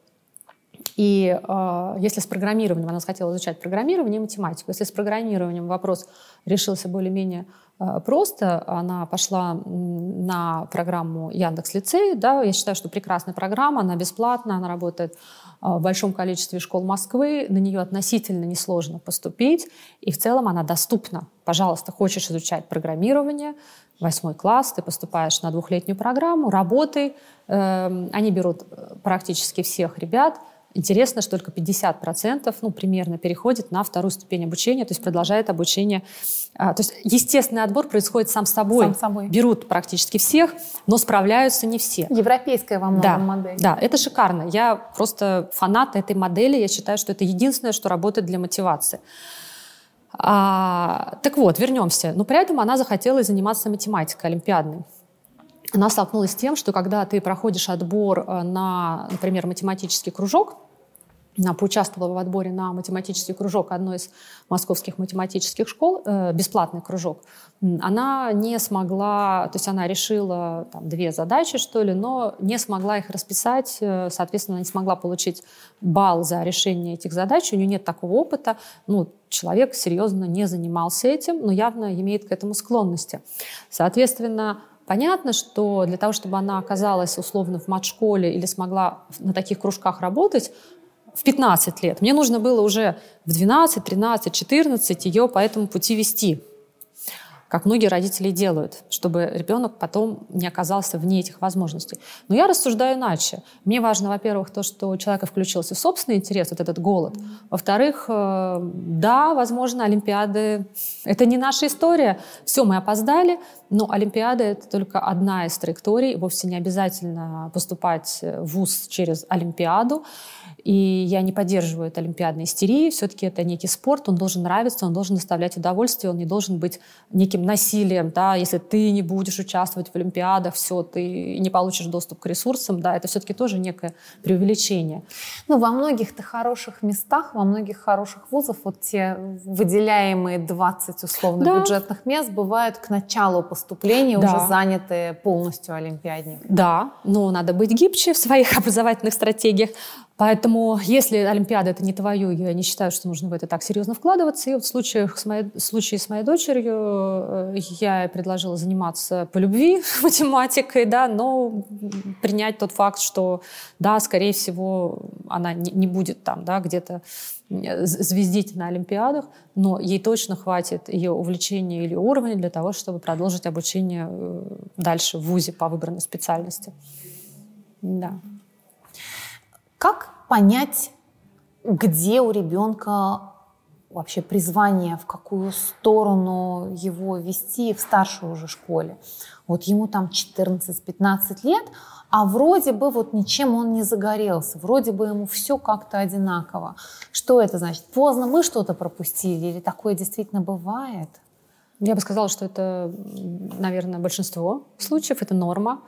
И э, если с программированием она захотела изучать программирование и математику, если с программированием вопрос решился более-менее э, просто, она пошла на программу Яндекс Лицей, да, я считаю, что прекрасная программа, она бесплатная, она работает в большом количестве школ Москвы, на нее относительно несложно поступить, и в целом она доступна. Пожалуйста, хочешь изучать программирование, восьмой класс, ты поступаешь на двухлетнюю программу, работай. Эм, они берут э, практически всех ребят – Интересно, что только 50%, ну, примерно, переходит на вторую ступень обучения, то есть продолжает обучение. А, то есть естественный отбор происходит сам собой. Сам собой. Берут практически всех, но справляются не все. Европейская во многом да, модель. Да, это шикарно. Я просто фанат этой модели. Я считаю, что это единственное, что работает для мотивации. А, так вот, вернемся. Но при этом она захотела заниматься математикой олимпиадной она столкнулась с тем, что когда ты проходишь отбор э, на, например, математический кружок, она поучаствовала в отборе на математический кружок одной из московских математических школ, э, бесплатный кружок. Она не смогла, то есть она решила там, две задачи, что ли, но не смогла их расписать, э, соответственно, не смогла получить балл за решение этих задач, у нее нет такого опыта, ну, человек серьезно не занимался этим, но явно имеет к этому склонности. Соответственно, Понятно, что для того, чтобы она оказалась условно в мат-школе или смогла на таких кружках работать, в 15 лет. Мне нужно было уже в 12, 13, 14 ее по этому пути вести как многие родители делают, чтобы ребенок потом не оказался вне этих возможностей. Но я рассуждаю иначе. Мне важно, во-первых, то, что у человека включился собственный интерес, вот этот голод. Во-вторых, э, да, возможно, Олимпиады — это не наша история. Все, мы опоздали, но Олимпиада — это только одна из траекторий. Вовсе не обязательно поступать в ВУЗ через Олимпиаду. И я не поддерживаю эту олимпиадной истерии. Все-таки это некий спорт, он должен нравиться, он должен доставлять удовольствие, он не должен быть неким насилием. Да? Если ты не будешь участвовать в олимпиадах, все, ты не получишь доступ к ресурсам, да, это все-таки тоже некое преувеличение. Ну, во многих-то хороших местах, во многих хороших вузах вот те выделяемые 20 условно да. бюджетных мест бывают к началу поступления да. уже заняты полностью олимпиадниками. Да, но надо быть гибче в своих образовательных стратегиях. Поэтому, если Олимпиада это не твое, я не считаю, что нужно в это так серьезно вкладываться. И вот в случае с моей, случае с моей дочерью э, я предложила заниматься по любви математикой, да, но принять тот факт, что, да, скорее всего, она не, не будет там, да, где-то звездить на Олимпиадах, но ей точно хватит ее увлечения или уровня для того, чтобы продолжить обучение э, дальше в ВУЗе по выбранной специальности. Да. Как понять, где у ребенка вообще призвание, в какую сторону его вести в старшей уже школе? Вот ему там 14-15 лет, а вроде бы вот ничем он не загорелся, вроде бы ему все как-то одинаково. Что это значит? Поздно мы что-то пропустили или такое действительно бывает? Я бы сказала, что это, наверное, большинство случаев, это норма.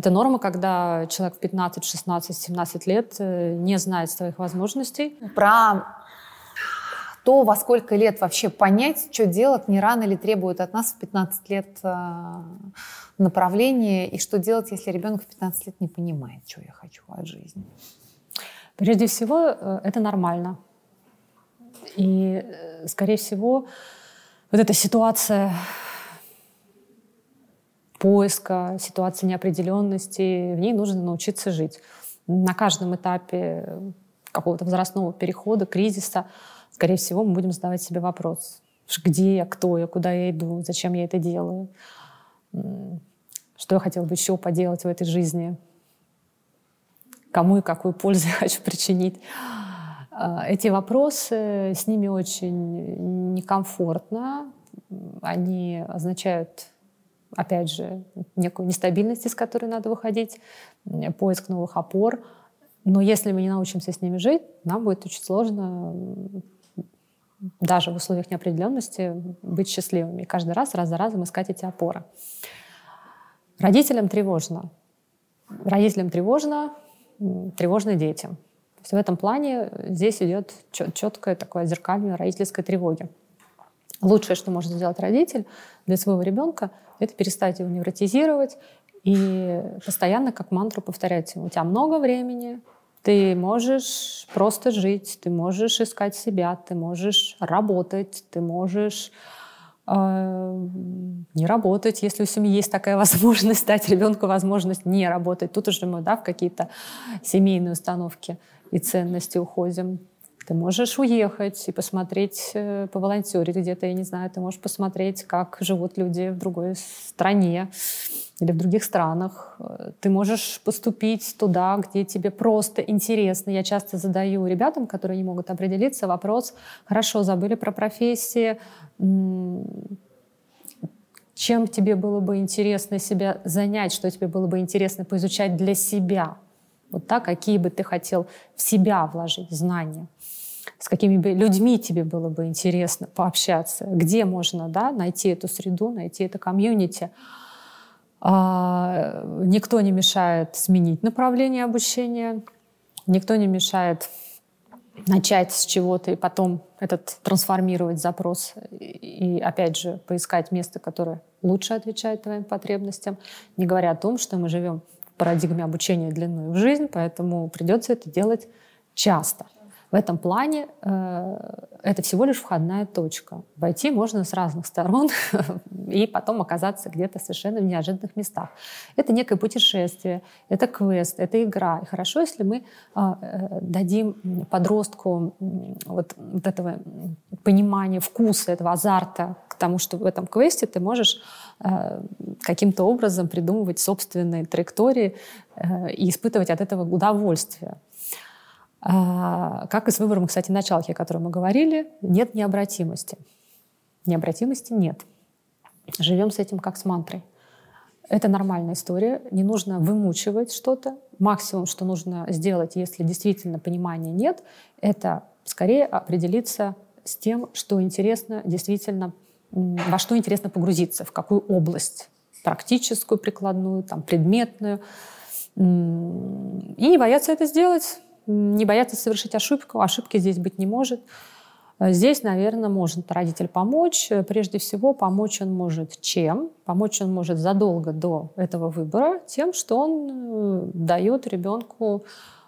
Это норма, когда человек в 15, 16, 17 лет э, не знает своих возможностей. Про то, во сколько лет вообще понять, что делать, не рано ли требует от нас в 15 лет э, направления, и что делать, если ребенок в 15 лет не понимает, что я хочу от жизни. Прежде всего, э, это нормально. И, скорее всего, вот эта ситуация поиска, ситуация неопределенности, в ней нужно научиться жить. На каждом этапе какого-то возрастного перехода, кризиса, скорее всего, мы будем задавать себе вопрос, где я, кто я, куда я иду, зачем я это делаю, что я хотела бы еще поделать в этой жизни, кому и какую пользу я хочу причинить. А, эти вопросы, с ними очень некомфортно. Они означают, опять же, некую нестабильность, из которой надо выходить, поиск новых опор. Но если мы не научимся с ними жить, нам будет очень сложно даже в условиях неопределенности быть счастливыми. И каждый раз, раз за разом искать эти опоры. Родителям тревожно. Родителям тревожно, тревожно детям. То в этом плане здесь идет четкое такое зеркальное родительской тревоги. Лучшее, что может сделать родитель для своего ребенка, это перестать его невротизировать и постоянно как мантру повторять. У тебя много времени, ты можешь просто жить, ты можешь искать себя, ты можешь работать, ты можешь э, не работать, если у семьи есть такая возможность, дать ребенку возможность не работать. Тут уже мы да, в какие-то семейные установки и ценности уходим. Ты можешь уехать и посмотреть, э, поволонтерить где-то, я не знаю, ты можешь посмотреть, как живут люди в другой стране или в других странах. Ты можешь поступить туда, где тебе просто интересно. Я часто задаю ребятам, которые не могут определиться, вопрос, хорошо, забыли про профессии, чем тебе было бы интересно себя занять, что тебе было бы интересно поизучать для себя. Вот так, какие бы ты хотел в себя вложить знания с какими бы людьми тебе было бы интересно пообщаться, где можно да, найти эту среду, найти это комьюнити. А, никто не мешает сменить направление обучения, никто не мешает начать с чего-то и потом этот трансформировать запрос и, опять же, поискать место, которое лучше отвечает твоим потребностям, не говоря о том, что мы живем в парадигме обучения длиной в жизнь, поэтому придется это делать часто. В этом плане э, это всего лишь входная точка. Войти можно с разных сторон и потом оказаться где-то совершенно в неожиданных местах. Это некое путешествие, это квест, это игра. И хорошо, если мы а, э, дадим подростку вот, вот этого понимания, вкуса, этого азарта к тому, что в этом квесте ты можешь э, каким-то образом придумывать собственные траектории э, и испытывать от этого удовольствие. А, как и с выбором, кстати, началки, о котором мы говорили, нет необратимости. Необратимости нет. Живем с этим как с мантрой. Это нормальная история. Не нужно вымучивать что-то. Максимум, что нужно сделать, если действительно понимания нет, это скорее определиться с тем, что интересно действительно, во что интересно погрузиться, в какую область практическую, прикладную, там, предметную. И не бояться это сделать не бояться совершить ошибку. Ошибки здесь быть не может. Здесь, наверное, может родитель помочь. Прежде всего, помочь он может чем? Помочь он может задолго до этого выбора тем, что он э, дает ребенку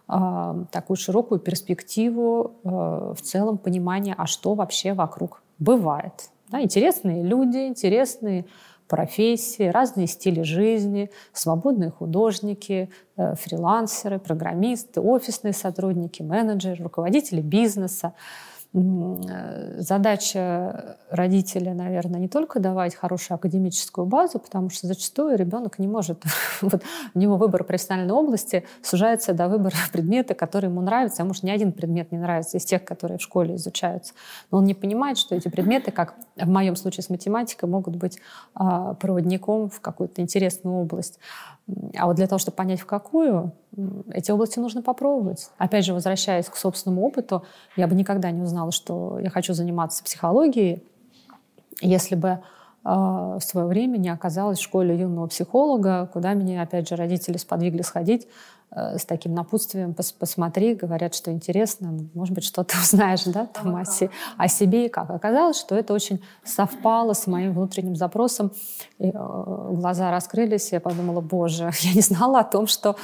э, такую широкую перспективу э, в целом понимания, а что вообще вокруг бывает. Да, интересные люди, интересные профессии, разные стили жизни, свободные художники, э, фрилансеры, программисты, офисные сотрудники, менеджеры, руководители бизнеса. Э, задача родителя, наверное, не только давать хорошую академическую базу, потому что зачастую ребенок не может, вот у него выбор профессиональной области сужается до выбора предмета, который ему нравится, а может, ни один предмет не нравится из тех, которые в школе изучаются. Но он не понимает, что эти предметы, как в моем случае с математикой, могут быть а, проводником в какую-то интересную область. А вот для того, чтобы понять, в какую, эти области нужно попробовать. Опять же, возвращаясь к собственному опыту, я бы никогда не узнала, что я хочу заниматься психологией, если бы в свое время не оказалась в школе юного психолога, куда меня, опять же, родители сподвигли сходить с таким напутствием пос посмотри, говорят, что интересно, может быть, что-то узнаешь да, там, о, се о себе и как. Оказалось, что это очень совпало с моим внутренним запросом. И, э, глаза раскрылись, и я подумала, боже, я не знала о том, что,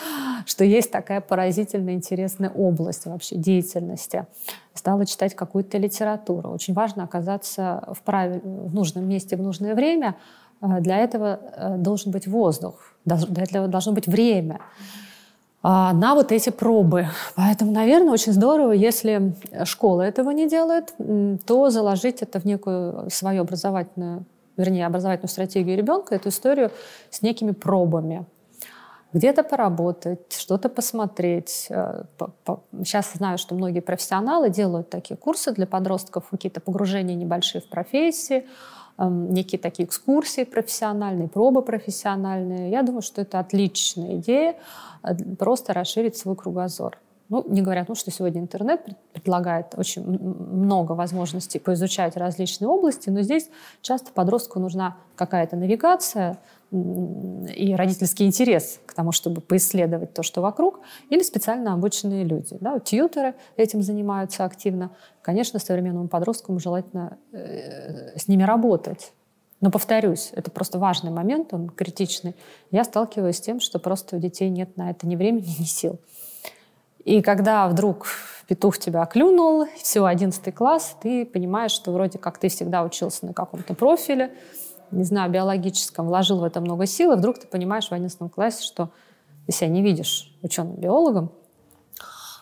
что есть такая поразительная, интересная область вообще деятельности. Стала читать какую-то литературу. Очень важно оказаться в, правиль... в нужном месте в нужное время. Э, для этого э, должен быть воздух, для этого должно быть время. А, на вот эти пробы. Поэтому, наверное, очень здорово, если школа этого не делает, то заложить это в некую свою образовательную, вернее, образовательную стратегию ребенка, эту историю с некими пробами. Где-то поработать, что-то посмотреть. Сейчас э, знаю, что многие профессионалы делают такие курсы для подростков, какие-то погружения небольшие в профессии, некие такие экскурсии профессиональные, пробы профессиональные. Я думаю, что это отличная идея а, просто расширить свой кругозор. Ну, не говоря о том, что сегодня интернет предлагает очень много возможностей поизучать различные области, но здесь часто подростку нужна какая-то навигация и родительский интерес к тому, чтобы поисследовать то, что вокруг, или специально обученные люди. Да? Тьютеры этим занимаются активно. Конечно, современному подростку желательно э, с ними работать, но повторюсь, это просто важный момент, он критичный. Я сталкиваюсь с тем, что просто у детей нет на это ни времени, ни сил. И когда вдруг петух тебя оклюнул, все, одиннадцатый класс, ты понимаешь, что вроде как ты всегда учился на каком-то профиле, не знаю, биологическом, вложил в это много сил, и вдруг ты понимаешь в одиннадцатом классе, что ты себя не видишь ученым-биологом,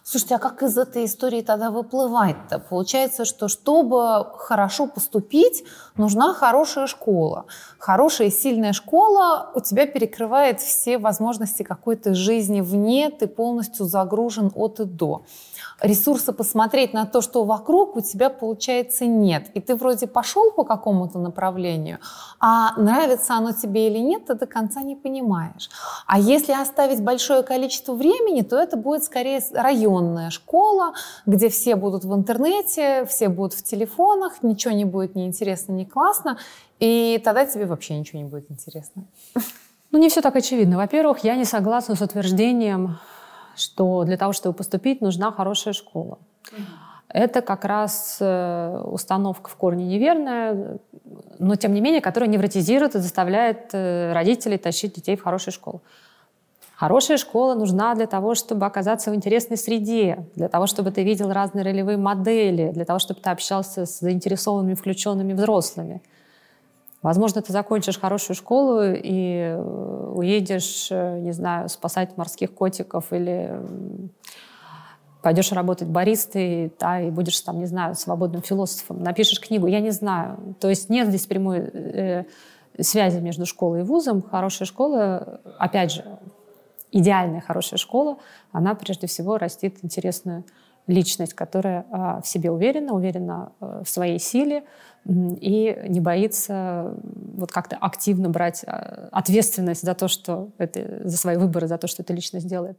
Слушайте, а как из этой истории тогда выплывать-то? Получается, что чтобы хорошо поступить, нужна хорошая школа. Хорошая и сильная школа у тебя перекрывает все возможности какой-то жизни вне, ты полностью загружен от и до ресурса посмотреть на то, что вокруг, у тебя, получается, нет. И ты вроде пошел по какому-то направлению, а нравится оно тебе или нет, ты до конца не понимаешь. А если оставить большое количество времени, то это будет скорее районная школа, где все будут в интернете, все будут в телефонах, ничего не будет ни интересно, ни классно, и тогда тебе вообще ничего не будет интересно. Ну, не все так очевидно. Во-первых, я не согласна с утверждением, что для того, чтобы поступить, нужна хорошая школа. Это как раз э, установка в корне неверная, но тем не менее, которая невротизирует и заставляет э, родителей тащить детей в хорошую школу. Хорошая школа нужна для того, чтобы оказаться в интересной среде, для того, чтобы ты видел разные ролевые модели, для того, чтобы ты общался с заинтересованными, включенными взрослыми – Возможно, ты закончишь хорошую школу и э, уедешь, э, не знаю, спасать морских котиков или пойдешь работать баристой, да, и будешь там, не знаю, свободным философом, напишешь книгу, я не знаю. То есть нет здесь прямой э, связи между школой и вузом. Хорошая школа, опять же, идеальная хорошая школа, она прежде всего растит интересную личность, которая э, в себе уверена, уверена э, в своей силе, и не боится вот как-то активно брать а, ответственность за то, что это, за свои выборы, за то, что эта личность делает.